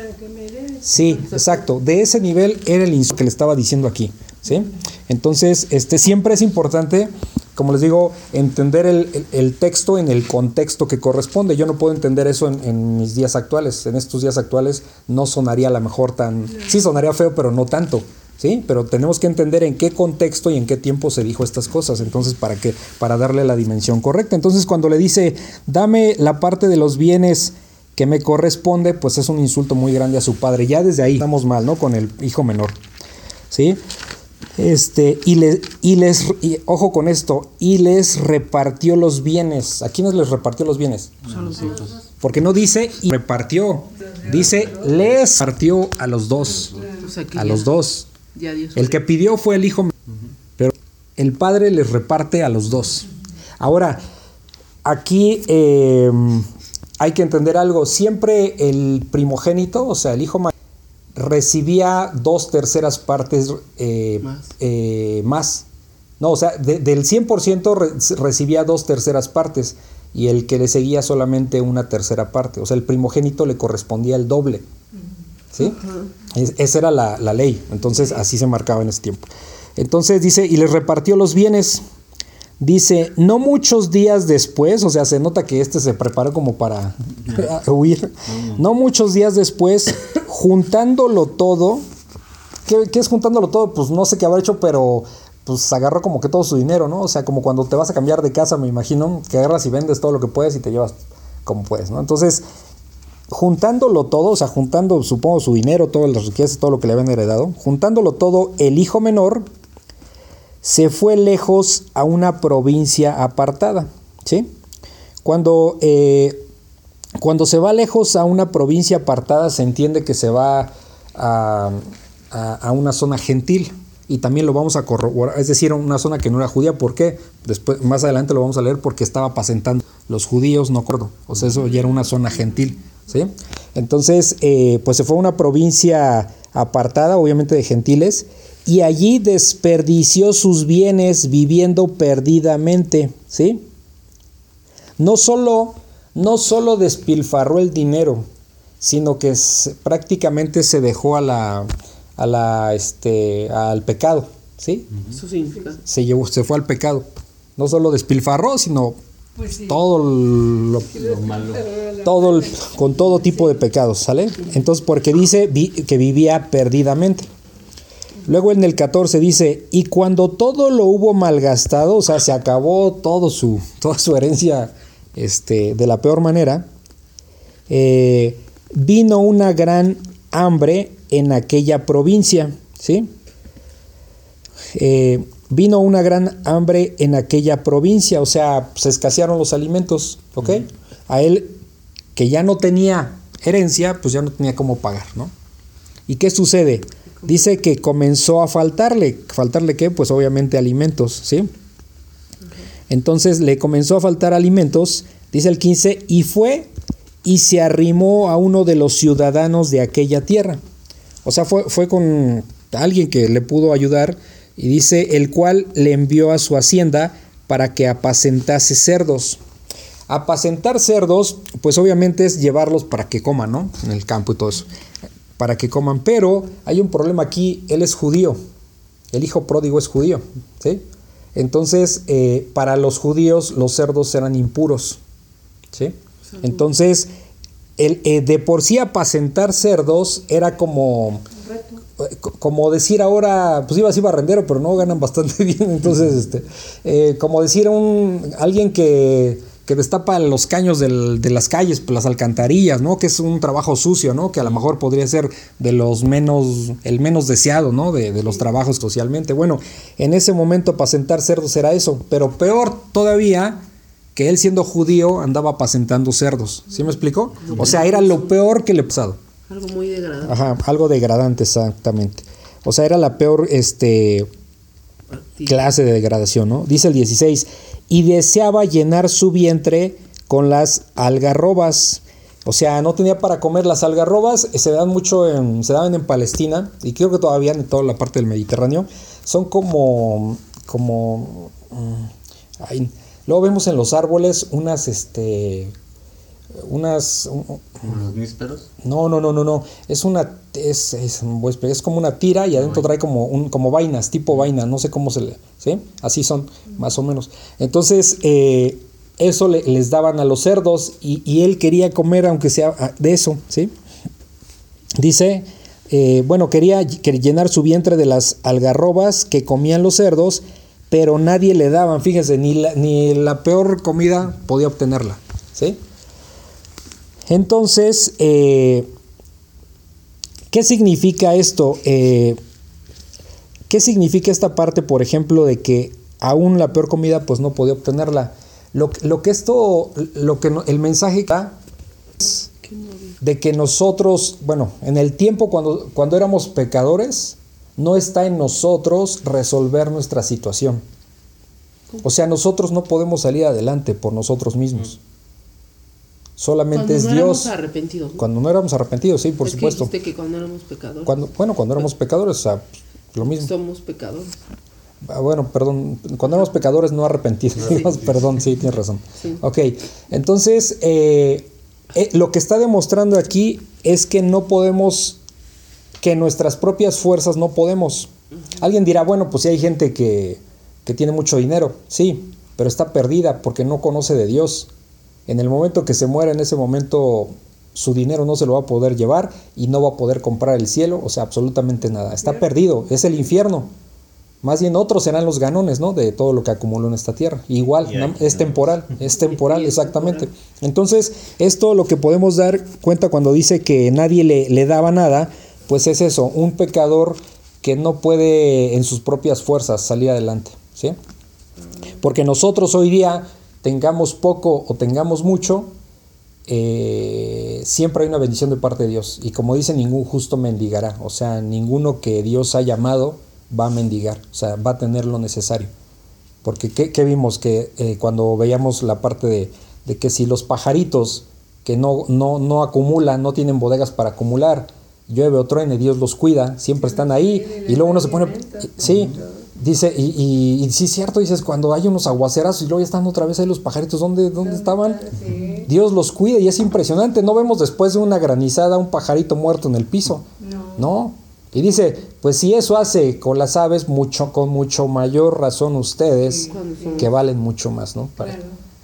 Sí, exacto. De ese nivel era el insulto que le estaba diciendo aquí. ¿Sí? Entonces, este, siempre es importante, como les digo, entender el, texto en el contexto que corresponde. Yo no puedo entender eso en, mis días actuales. En estos días actuales no sonaría a lo mejor tan... Sí, sonaría feo, pero no tanto. ¿sí? Pero tenemos que entender en qué contexto y en qué tiempo se dijo estas cosas, entonces para que para darle la dimensión correcta. Entonces, cuando le dice, "Dame la parte de los bienes que me corresponde", pues es un insulto muy grande a su padre. Ya desde ahí estamos mal, ¿no? Con el hijo menor. ¿Sí? Este, y, le, y les, ojo con esto, y les repartió los bienes. ¿A quiénes les repartió los bienes? Porque no dice y repartió, dice les partió a los dos. A los dos. El que pidió fue el hijo, pero el padre les reparte a los dos. Ahora, aquí em, hay que entender algo. Siempre el primogénito, o sea, el hijo mayor, recibía dos terceras partes eh, eh, más. No, o sea, del 100% recibía dos terceras partes y el que le seguía solamente una tercera parte. O sea, el primogénito le correspondía el doble. ¿Sí? esa era la, la, ley. Entonces, así se marcaba en ese tiempo. Entonces dice, y les repartió los bienes. Dice, no muchos días después, o sea, se nota que este se preparó como para huir. No muchos días después, juntándolo todo, ¿qué, es juntándolo todo? Pues no sé qué habrá hecho, pero pues agarró como que todo su dinero, ¿no? O sea, como cuando te vas a cambiar de casa, me imagino, que agarras y vendes todo lo que puedes y te llevas como puedes, ¿no? Entonces, juntándolo todo, o sea, juntando, supongo, su dinero, todas las riquezas, todo lo que le habían heredado, juntándolo todo, el hijo menor se fue lejos a una provincia apartada, ¿sí? Cuando, eh, cuando se va lejos a una provincia apartada, se entiende que se va a, a una zona gentil, y también lo vamos a corroborar, es decir, una zona que no era judía, ¿por qué? Después, más adelante lo vamos a leer porque estaba apacentando los judíos, no acuerdo, o sea, eso ya era una zona gentil, ¿sí? Entonces, eh, pues se fue a una provincia apartada, obviamente de gentiles, y allí desperdició sus bienes viviendo perdidamente, ¿sí? No solo, no solo despilfarró el dinero, sino que prácticamente se dejó a la a la, este, al pecado, ¿sí? Eso significa. Se, llevó, se fue al pecado. No solo despilfarró, sino pues todo lo, malo. Todo con todo tipo de pecados, ¿sale? Entonces, porque dice que vivía perdidamente. Luego en el 14 dice, y cuando todo lo hubo malgastado, o sea, se acabó todo su, toda su herencia este, de la peor manera, eh, vino una gran hambre en aquella provincia, ¿sí? Eh, vino una gran hambre en aquella provincia, o sea, se escasearon los alimentos, ¿ok? A él, que ya no tenía herencia, pues ya no tenía cómo pagar, ¿no? ¿Y qué sucede? Dice que comenzó a faltarle, ¿faltarle qué? Pues obviamente alimentos, ¿sí? Entonces le comenzó a faltar alimentos, dice el 15, y fue y se arrimó a uno de los ciudadanos de aquella tierra. O sea, fue, con alguien que le pudo ayudar y dice, el cual le envió a su hacienda para que apacentase cerdos. Apacentar cerdos, pues obviamente es llevarlos para que coman, ¿no? En el campo y todo eso. Para que coman. Pero hay un problema aquí, él es judío. El hijo pródigo es judío, ¿sí? Entonces, eh, para los judíos los cerdos eran impuros, ¿sí? Entonces, el, eh, de por sí apacentar cerdos era como como decir ahora, pues iba a ser barrendero, pero no ganan bastante bien. Entonces, este, eh, como decir un alguien que, que destapa los caños del, de las calles, pues, las alcantarillas, ¿no? Que es un trabajo sucio, ¿no? Que a lo mejor podría ser de los menos, el menos deseado, ¿no? De, de los trabajos socialmente. Bueno, en ese momento apacentar cerdos era eso, pero peor todavía que él siendo judío andaba apacentando cerdos. ¿Sí me explicó? O sea, era lo peor que le pasado. Algo muy degradante. Ajá, algo degradante, exactamente. O sea, era la peor este, clase de degradación, ¿no? Dice el 16, y deseaba llenar su vientre con las algarrobas. O sea, no tenía para comer las algarrobas, se dan mucho en, se daban en Palestina, y creo que todavía en toda la parte del Mediterráneo. Son como, como, mm, Luego vemos en los árboles unas, este, unas... ¿Los nísperos? No, no, no, no, no. Es una, es, es, es como una tira y adentro trae como, un, como vainas, tipo vaina, no sé cómo se le... ¿Sí? Así son, más o menos. Entonces, eh, eso les daban a los cerdos y, él quería comer aunque sea ah, de eso, ¿sí? Dice, eh, bueno, quería llenar su vientre de las algarrobas que comían los cerdos pero nadie le daban, fíjense, ni la, ni la peor comida podía obtenerla. ¿sí? Entonces, eh, ¿qué significa esto? Eh, ¿Qué significa esta parte, por ejemplo, de que aún la peor comida pues no podía obtenerla? Lo, que esto, lo que el mensaje da es de que nosotros, bueno, en el tiempo cuando, cuando éramos pecadores, no está en nosotros resolver nuestra situación. O sea, nosotros no podemos salir adelante por nosotros mismos. Solamente es Dios. arrepentidos. Cuando no éramos arrepentidos, sí, por supuesto. Que que cuando éramos pecadores. bueno, cuando éramos pecadores, o sea, lo mismo. Somos pecadores. Ah, bueno, perdón, cuando éramos pecadores no arrepentidos, perdón, sí, tienes razón. Ok, entonces, eh, eh, lo que está demostrando aquí es que no podemos que nuestras propias fuerzas no podemos. Alguien dirá, bueno, pues si hay gente que, que tiene mucho dinero, sí, pero está perdida porque no conoce de Dios. En el momento que se muera, en ese momento su dinero no se lo va a poder llevar y no va a poder comprar el cielo, o sea, absolutamente nada. Está perdido, es el infierno. Más bien otros serán los ganones, ¿no? De todo lo que acumuló en esta tierra. Igual, es temporal, es temporal, exactamente. Entonces, esto lo que podemos dar cuenta cuando dice que nadie le, le daba nada, pues es eso, un pecador que no puede en sus propias fuerzas salir adelante, ¿sí? Porque nosotros hoy día tengamos poco o tengamos mucho, eh, siempre hay una bendición de parte de Dios. Y como dice, ningún justo mendigará. O sea, ninguno que Dios ha llamado va a mendigar, o sea, va a tener lo necesario. Porque ¿qué, vimos? Que eh, cuando veíamos la parte de, de, que si los pajaritos que no, no, no acumulan, no tienen bodegas para acumular, llueve o truene, Dios los cuida, siempre están ahí, y luego uno se pone, sí, dice, y, y, sí es cierto, dices, cuando hay unos aguaceras y luego ya están otra vez ahí los pajaritos, ¿dónde, dónde estaban? Dios los cuida y es impresionante, no vemos después de una granizada un pajarito muerto en el piso, no, y dice, pues si eso hace con las aves, mucho, con mucho mayor razón ustedes, que valen mucho más, ¿no?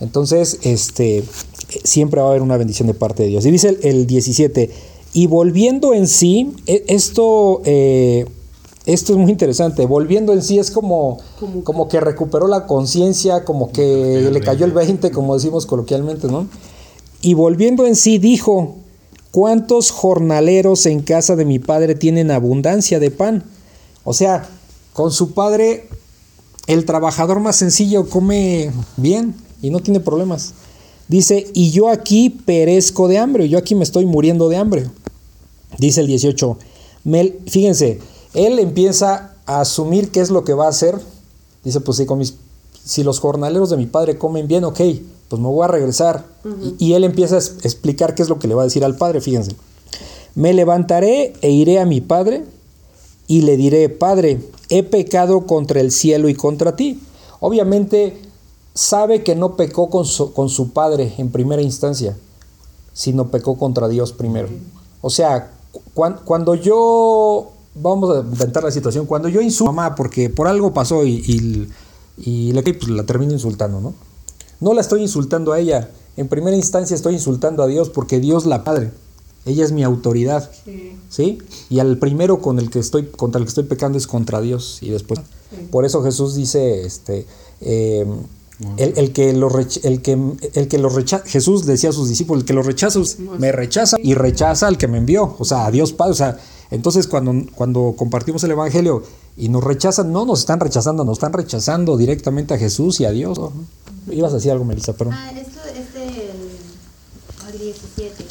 Entonces, este, siempre va a haber una bendición de parte de Dios. Y dice el, 17, y volviendo en sí, e, esto, eh, esto es muy interesante, volviendo en sí es como, como que recuperó la conciencia, como que le cayó el 20, como decimos coloquialmente, ¿no? Y volviendo en sí dijo, ¿Cuántos jornaleros en casa de mi padre tienen abundancia de pan? O sea, con su padre el trabajador más sencillo come bien y no tiene problemas. Dice, y yo aquí perezco de hambre, yo aquí me estoy muriendo de hambre. Dice el 18, fíjense, él empieza a asumir qué es lo que va a hacer. Dice, pues si, con mis, si los jornaleros de mi padre comen bien, ok, pues me voy a regresar. y, él empieza a explicar qué es lo que le va a decir al padre, fíjense. Me levantaré e iré a mi padre y le diré, Padre, he pecado contra el cielo y contra ti. Obviamente sabe que no pecó con su, con su padre en primera instancia, sino pecó contra Dios primero. O sea, cuando, yo, vamos a inventar la situación, cuando yo insulto a mamá porque por algo pasó y, y, y le, pues, la termino insultando, ¿no? No la estoy insultando a ella. En primera instancia estoy insultando a Dios porque Dios la Padre. Ella es mi autoridad. Sí. Y al primero con el que estoy, contra el que estoy pecando es contra Dios. Y después. Por eso Jesús dice, este, em, el, que lo el que, el que lo rechaza, Jesús decía a sus discípulos, el que lo rechaza, me rechaza y rechaza al que me envió. O sea, a Dios Padre. O sea, entonces cuando, cuando compartimos el Evangelio y nos rechazan, no nos están rechazando, nos están rechazando directamente a Jesús y a Dios. Ibas a decir algo, Melissa, pero... Ah, esto es del 17.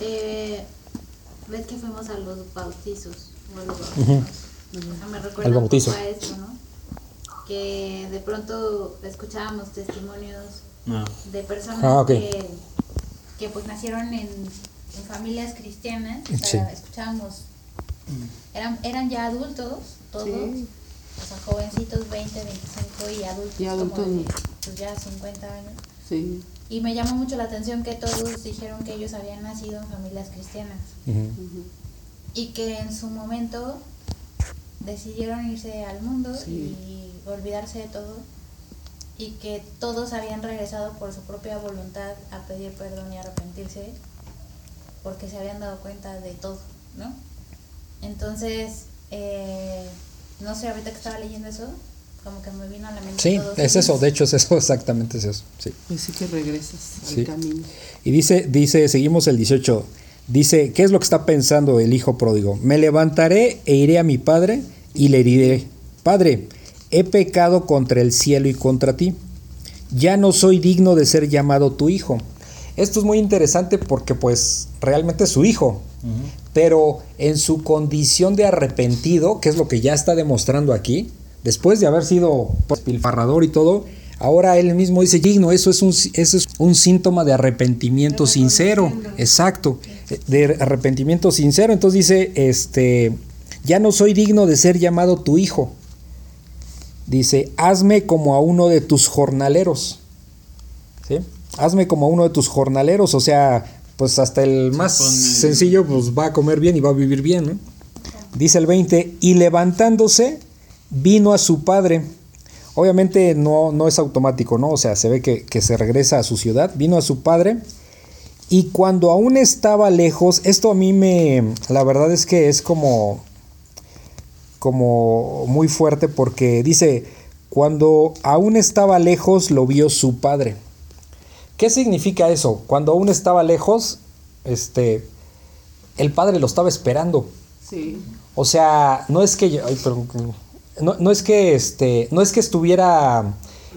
eh, Ves que fuimos a los bautizos. me recuerda Al bautizo. a esto, ¿no? Que de pronto escuchábamos testimonios ah. de personas ah, que, que pues nacieron en, en familias cristianas. O sea, escuchábamos, eran, eran ya adultos todos. Sí o sea, jovencitos 20, 25 y adultos, y adultos como de, pues ya 50 años. Sí. Y me llamó mucho la atención que todos dijeron que ellos habían nacido en familias cristianas. Y que en su momento decidieron irse al mundo y olvidarse de todo. Y que todos habían regresado por su propia voluntad a pedir perdón y arrepentirse porque se habían dado cuenta de todo, ¿no? Entonces, eh, no sé, ahorita que estaba leyendo eso, como que me vino a la mente. Sí, es eso, de hecho es eso, exactamente es eso. Sí. Pues sí que regresas al camino. Y dice, dice, seguimos el 18, dice, ¿qué es lo que está pensando el hijo pródigo? Me levantaré e iré a mi padre y le diré, Padre, he pecado contra el cielo y contra ti. Ya no soy digno de ser llamado tu hijo. Esto es muy interesante porque pues realmente es su hijo. Pero en su condición de arrepentido, que es lo que ya está demostrando aquí, después de haber sido pues, pilfarrador y todo, ahora él mismo dice, digno, eso es un, eso es un síntoma de arrepentimiento sincero, exacto, de arrepentimiento sincero, entonces dice, este, ya no soy digno de ser llamado tu hijo, dice, hazme como a uno de tus jornaleros, ¿sí? Hazme como uno de tus jornaleros, o sea, pues hasta el más sencillo pues va a comer bien y va a vivir bien. ¿no? Dice el 20, y levantándose vino a su padre. Obviamente no, no es automático, ¿no? O sea, se ve que, que, se regresa a su ciudad, vino a su padre. Y cuando aún estaba lejos, esto a mí me, la verdad es que es como, como muy fuerte porque dice, cuando aún estaba lejos lo vio su padre. ¿Qué significa eso? Cuando aún estaba lejos, este, el padre lo estaba esperando. Sí. O sea, no es que, no, es que, este, no es que estuviera,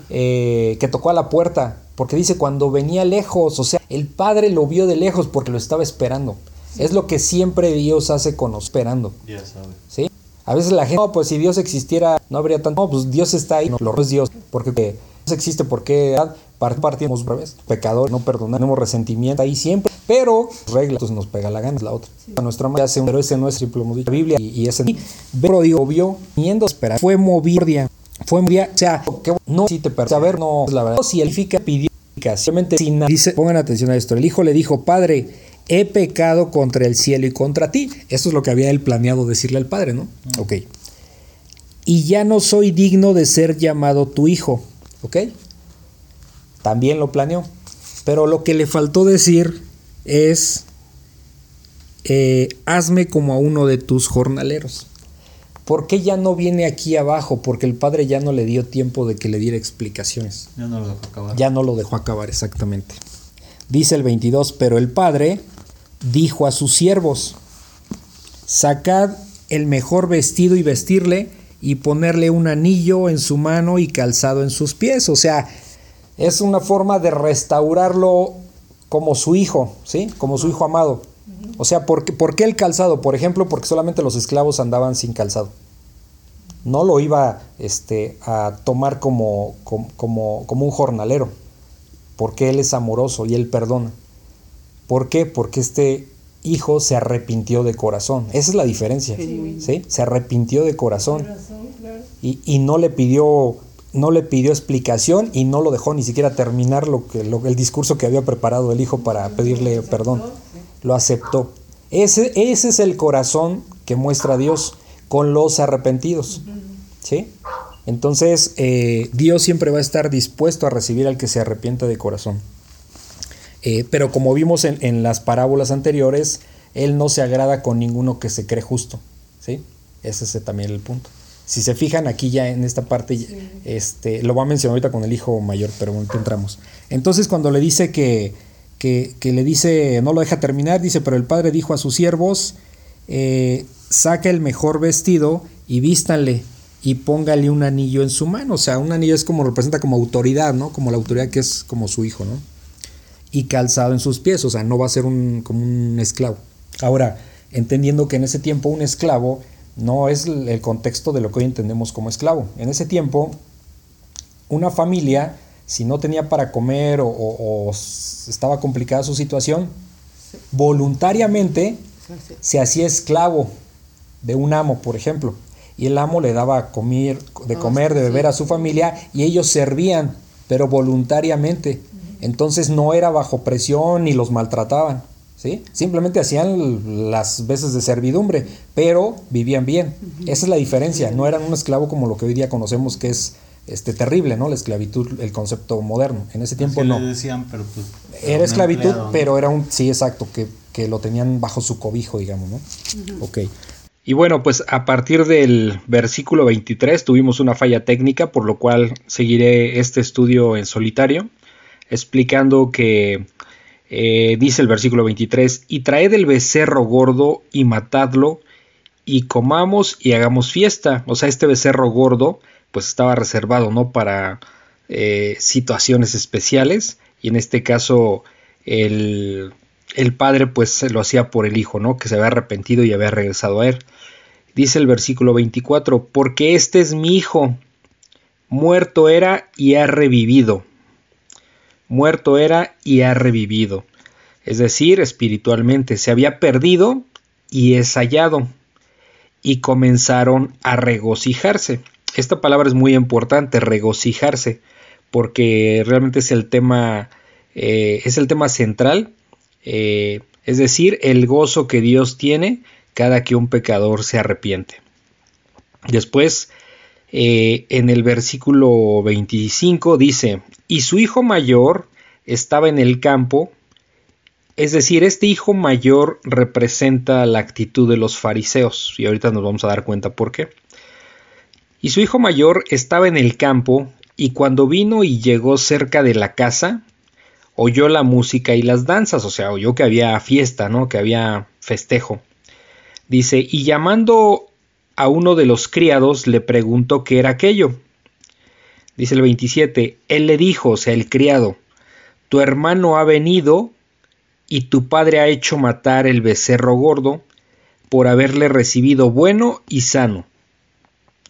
eh, que tocó a la puerta, porque dice cuando venía lejos, o sea, el padre lo vio de lejos porque lo estaba esperando. Es lo que siempre Dios hace con los esperando. Ya sabe. ¿Sí? A veces la gente, no, pues si Dios existiera, no habría tanto. No, pues Dios está ahí, no, lo es Dios, porque Dios existe, porque partimos revés, pecador, no perdonamos resentimiento ahí siempre, pero regla, entonces nos pega la gana, es la otra. A nuestra madre hace un, pero ese no es simple, hemos dicho, la Biblia, y, y ese pero Dios vio, viendo esperar, fue movido, fue movido, o sea, que no si te a saber, no es la verdad. Si el fica pidió, simplemente sin nada, dice, pongan atención a esto, el hijo le dijo, padre, he pecado contra el cielo y contra ti. Esto es lo que había él planeado decirle al padre, ¿no? Mm. Ok. Y ya no soy digno de ser llamado tu hijo, ¿ok? También lo planeó. Pero lo que le faltó decir es, eh, hazme como a uno de tus jornaleros. ¿Por qué ya no viene aquí abajo? Porque el padre ya no le dio tiempo de que le diera explicaciones. Ya no lo dejó acabar. Ya no lo dejó acabar, exactamente. Dice el 22, pero el padre dijo a sus siervos, sacad el mejor vestido y vestirle y ponerle un anillo en su mano y calzado en sus pies. O sea, es una forma de restaurarlo como su hijo, ¿sí? Como su hijo amado. O sea, ¿por qué, el calzado? Por ejemplo, porque solamente los esclavos andaban sin calzado. No lo iba este, a tomar como, como, como un jornalero, porque él es amoroso y él perdona. ¿Por qué? Porque este hijo se arrepintió de corazón. Esa es la diferencia. ¿sí? Se arrepintió de corazón. Y, y, no le pidió no le pidió explicación y no lo dejó ni siquiera terminar lo que, el discurso que había preparado el hijo para pedirle perdón. Lo aceptó. Ese, ese es el corazón que muestra Dios con los arrepentidos. ¿Sí? Entonces, eh, Dios siempre va a estar dispuesto a recibir al que se arrepienta de corazón. Eh, pero como vimos en, las parábolas anteriores, Él no se agrada con ninguno que se cree justo. ¿sí? Ese es también el punto. Si se fijan aquí ya en esta parte, este, lo va a mencionar ahorita con el hijo mayor, pero bueno, entramos. Entonces cuando le dice que, que, le dice, no lo deja terminar, dice, pero el padre dijo a sus siervos, eh, saca el mejor vestido y vístanle y póngale un anillo en su mano. O sea, un anillo es como representa como autoridad, ¿no? Como la autoridad que es como su hijo, ¿no? Y calzado en sus pies, o sea, no va a ser un, como un esclavo. Ahora, entendiendo que en ese tiempo un esclavo no es el contexto de lo que hoy entendemos como esclavo. En ese tiempo, una familia, si no tenía para comer o, estaba complicada su situación, voluntariamente se hacía esclavo de un amo, por ejemplo. Y el amo le daba comer, de ah, comer, de beber a su familia y ellos servían, pero voluntariamente. Entonces no era bajo presión ni los maltrataban. ¿Sí? Simplemente hacían las veces de servidumbre, pero vivían bien. Esa es la diferencia, no eran un esclavo como lo que hoy día conocemos que es este terrible, ¿no? La esclavitud, el concepto moderno. En ese tiempo no. decían, pero pues, era esclavitud, pero era un sí exacto que, que, lo tenían bajo su cobijo, digamos, ¿no? Ok. Y bueno, pues a partir del versículo 23 tuvimos una falla técnica, por lo cual seguiré este estudio en solitario, explicando que eh, dice el versículo 23, y traed el becerro gordo y matadlo y comamos y hagamos fiesta. O sea, este becerro gordo pues estaba reservado, ¿no? Para eh, situaciones especiales y en este caso el, el padre pues lo hacía por el hijo, ¿no? Que se había arrepentido y había regresado a él. Dice el versículo 24, porque este es mi hijo, muerto era y ha revivido muerto era y ha revivido. Es decir, espiritualmente se había perdido y es hallado. Y comenzaron a regocijarse. Esta palabra es muy importante, regocijarse, porque realmente es el tema, eh, es el tema central. Eh, es decir, el gozo que Dios tiene cada que un pecador se arrepiente. Después, eh, en el versículo 25 dice, y su hijo mayor estaba en el campo, es decir, este hijo mayor representa la actitud de los fariseos, y ahorita nos vamos a dar cuenta por qué. Y su hijo mayor estaba en el campo y cuando vino y llegó cerca de la casa, oyó la música y las danzas, o sea, oyó que había fiesta, ¿no? Que había festejo. Dice, y llamando a uno de los criados le preguntó qué era aquello. Dice el 27, él le dijo, o sea, el criado, tu hermano ha venido y tu padre ha hecho matar el becerro gordo por haberle recibido bueno y sano.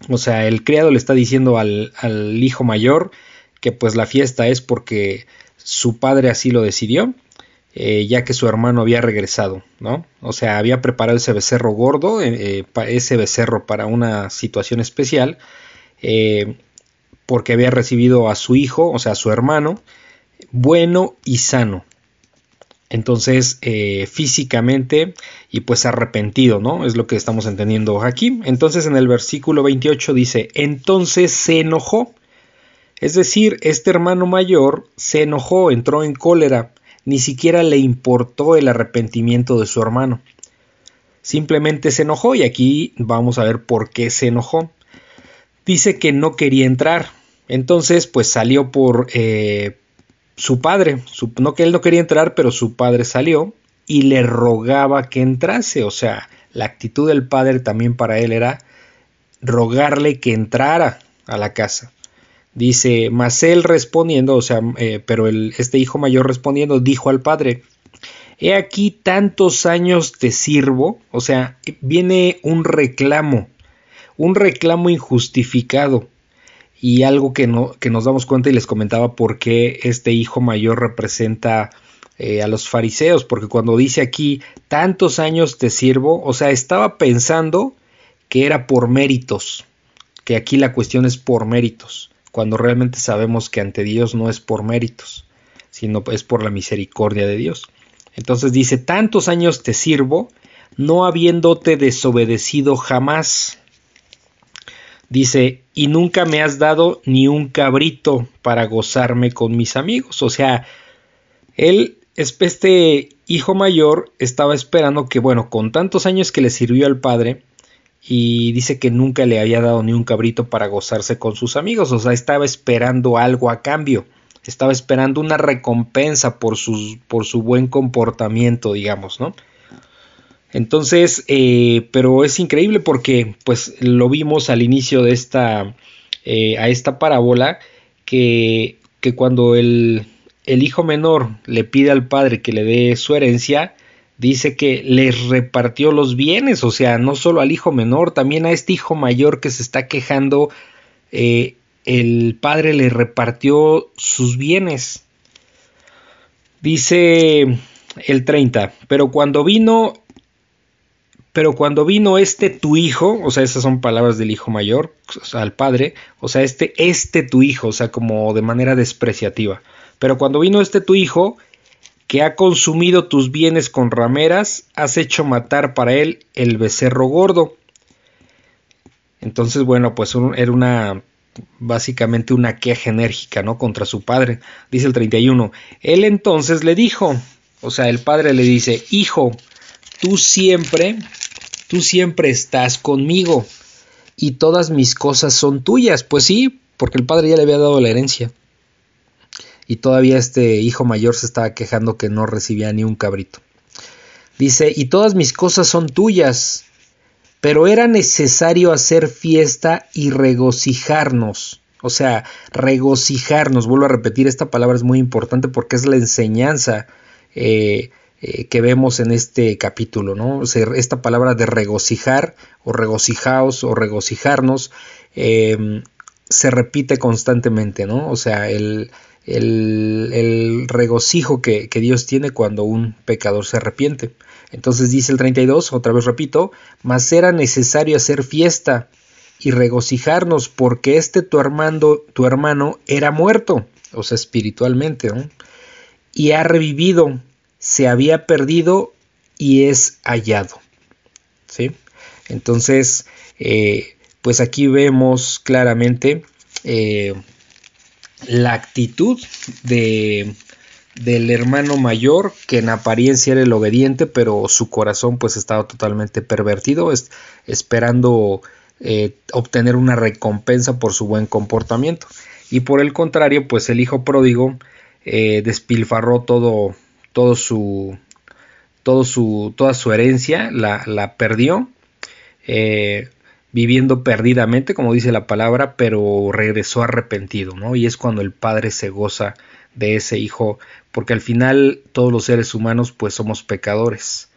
O sea, el criado le está diciendo al, al hijo mayor que pues la fiesta es porque su padre así lo decidió, eh, ya que su hermano había regresado, ¿no? O sea, había preparado ese becerro gordo, eh, eh, ese becerro para una situación especial, porque había recibido a su hijo, o sea, a su hermano, bueno y sano. Entonces, físicamente y pues arrepentido, ¿no? Es lo que estamos entendiendo aquí. Entonces, en el versículo 28 dice, entonces se enojó es decir, este hermano mayor se enojó, entró en cólera, ni siquiera le importó el arrepentimiento de su hermano. Simplemente se enojó y aquí vamos a ver por qué se enojó. Dice que no quería entrar. Entonces, pues salió por eh, su padre. no que él no quería entrar, pero su padre salió y le rogaba que entrase. O sea, la actitud del padre también para él era rogarle que entrara a la casa. Dice, mas él respondiendo, o sea, eh, pero este hijo mayor respondiendo, dijo al padre, he aquí tantos años te sirvo, o sea, viene un reclamo, un reclamo injustificado. Y algo que, no, que nos damos cuenta y les comentaba por qué este hijo mayor representa eh, a los fariseos, porque cuando dice aquí tantos años te sirvo, o sea, estaba pensando que era por méritos, que aquí la cuestión es por méritos cuando realmente sabemos que ante Dios no es por méritos, sino es por la misericordia de Dios. Entonces dice, tantos años te sirvo, no habiéndote desobedecido jamás. Dice, y nunca me has dado ni un cabrito para gozarme con mis amigos. O sea, él, este hijo mayor, estaba esperando que, bueno, con tantos años que le sirvió al padre, y dice que nunca le había dado ni un cabrito para gozarse con sus amigos, o sea, estaba esperando algo a cambio, estaba esperando una recompensa por, por su buen comportamiento, digamos, ¿no? Entonces, eh, pero es increíble porque, pues, lo vimos al inicio de esta, eh, a esta parábola, que, que cuando el, el hijo menor le pide al padre que le dé su herencia, dice que les repartió los bienes, o sea, no solo al hijo menor, también a este hijo mayor que se está quejando, eh, el padre le repartió sus bienes. Dice el 30, pero cuando vino, pero cuando vino este tu hijo, o sea, esas son palabras del hijo mayor, o sea, al padre, o sea, este, este tu hijo, o sea, como de manera despreciativa. Pero cuando vino este tu hijo, que ha consumido tus bienes con rameras, has hecho matar para él el becerro gordo. Entonces, bueno, pues era una básicamente una queja enérgica, ¿no? Contra su padre. Dice el 31. Él entonces le dijo, o sea, el padre le dice, hijo, tú siempre, tú siempre estás conmigo y todas mis cosas son tuyas. Pues sí, porque el padre ya le había dado la herencia y todavía este hijo mayor se estaba quejando que no recibía ni un cabrito. Dice, y todas mis cosas son tuyas, pero era necesario hacer fiesta y regocijarnos. O sea, regocijarnos, vuelvo a repetir, esta palabra es muy importante porque es la enseñanza eh, eh, que vemos en este capítulo, ¿no? esta palabra de regocijar o regocijaos o regocijarnos eh, se repite constantemente, ¿no? O sea, el, el, regocijo que, Dios tiene cuando un pecador se arrepiente. Entonces dice el 32, otra vez repito, mas era necesario hacer fiesta y regocijarnos porque este tu hermano, tu hermano era muerto, o sea, espiritualmente, y ha revivido, se había perdido y es hallado. ¿Sí? Entonces, eh, pues aquí vemos claramente eh, la actitud de, del hermano mayor, que en apariencia era el obediente, pero su corazón pues estaba totalmente pervertido, esperando eh, obtener una recompensa por su buen comportamiento. Y por el contrario, pues el hijo pródigo eh, despilfarró todo, todo su, su, toda su herencia, la, la perdió, eh, viviendo perdidamente, como dice la palabra, pero regresó arrepentido, ¿no? Y es cuando el padre se goza de ese hijo, porque al final todos los seres humanos pues somos pecadores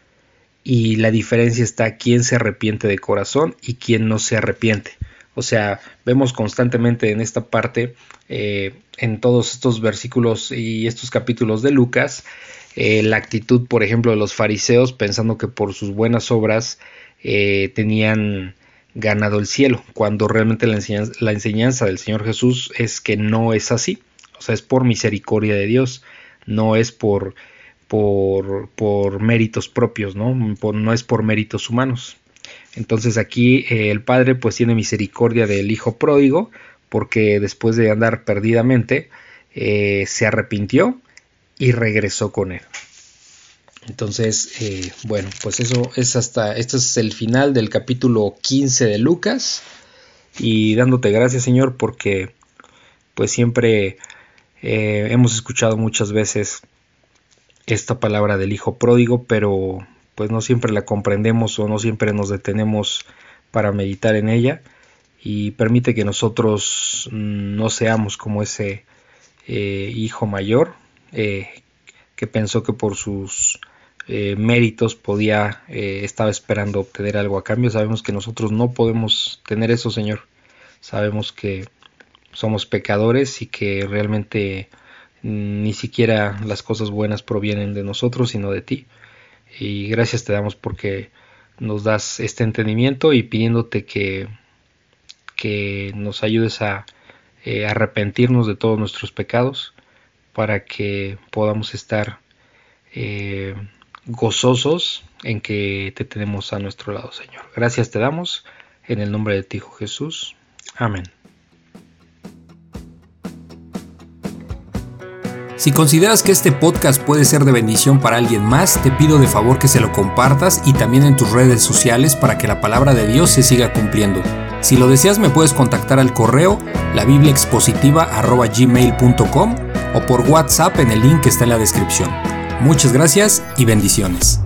y la diferencia está quién se arrepiente de corazón y quién no se arrepiente. O sea, vemos constantemente en esta parte, eh, en todos estos versículos y estos capítulos de Lucas, eh, la actitud, por ejemplo, de los fariseos pensando que por sus buenas obras eh, tenían ganado el cielo, cuando realmente la enseñanza, del Señor Jesús es que no es así. O sea, es por misericordia de Dios, no es por por, méritos propios, ¿no? no es por méritos humanos. Entonces aquí eh, el padre pues tiene misericordia del hijo pródigo porque después de andar perdidamente eh, se arrepintió y regresó con él. Entonces, eh, bueno, pues eso es hasta, esto es el final del capítulo 15 de Lucas. Y dándote gracias Señor porque pues siempre hemos escuchado muchas veces esta palabra del hijo pródigo, pero pues no siempre la comprendemos o no siempre nos detenemos para meditar en ella. Y permite que nosotros mm, no seamos como ese eh, hijo mayor eh, que pensó que por sus eh, méritos podía estaba esperando obtener algo a cambio sabemos que nosotros no podemos tener eso señor sabemos que somos pecadores y que realmente ni siquiera las cosas buenas provienen de nosotros, sino de ti. Y gracias te damos porque nos das este entendimiento y pidiéndote que, que nos ayudes a eh, arrepentirnos de todos nuestros pecados para que podamos estar eh, gozosos en que te tenemos a nuestro lado, Señor. Gracias te damos en el nombre de ti, Hijo Jesús. Amén. Si consideras que este podcast puede ser de bendición para alguien más, te pido de favor que se lo compartas y también en tus redes sociales para que la palabra de Dios se siga cumpliendo. Si lo deseas me puedes contactar al correo labibliaexpositiva.gmail.com o por WhatsApp en el link que está en la descripción. Muchas gracias y bendiciones.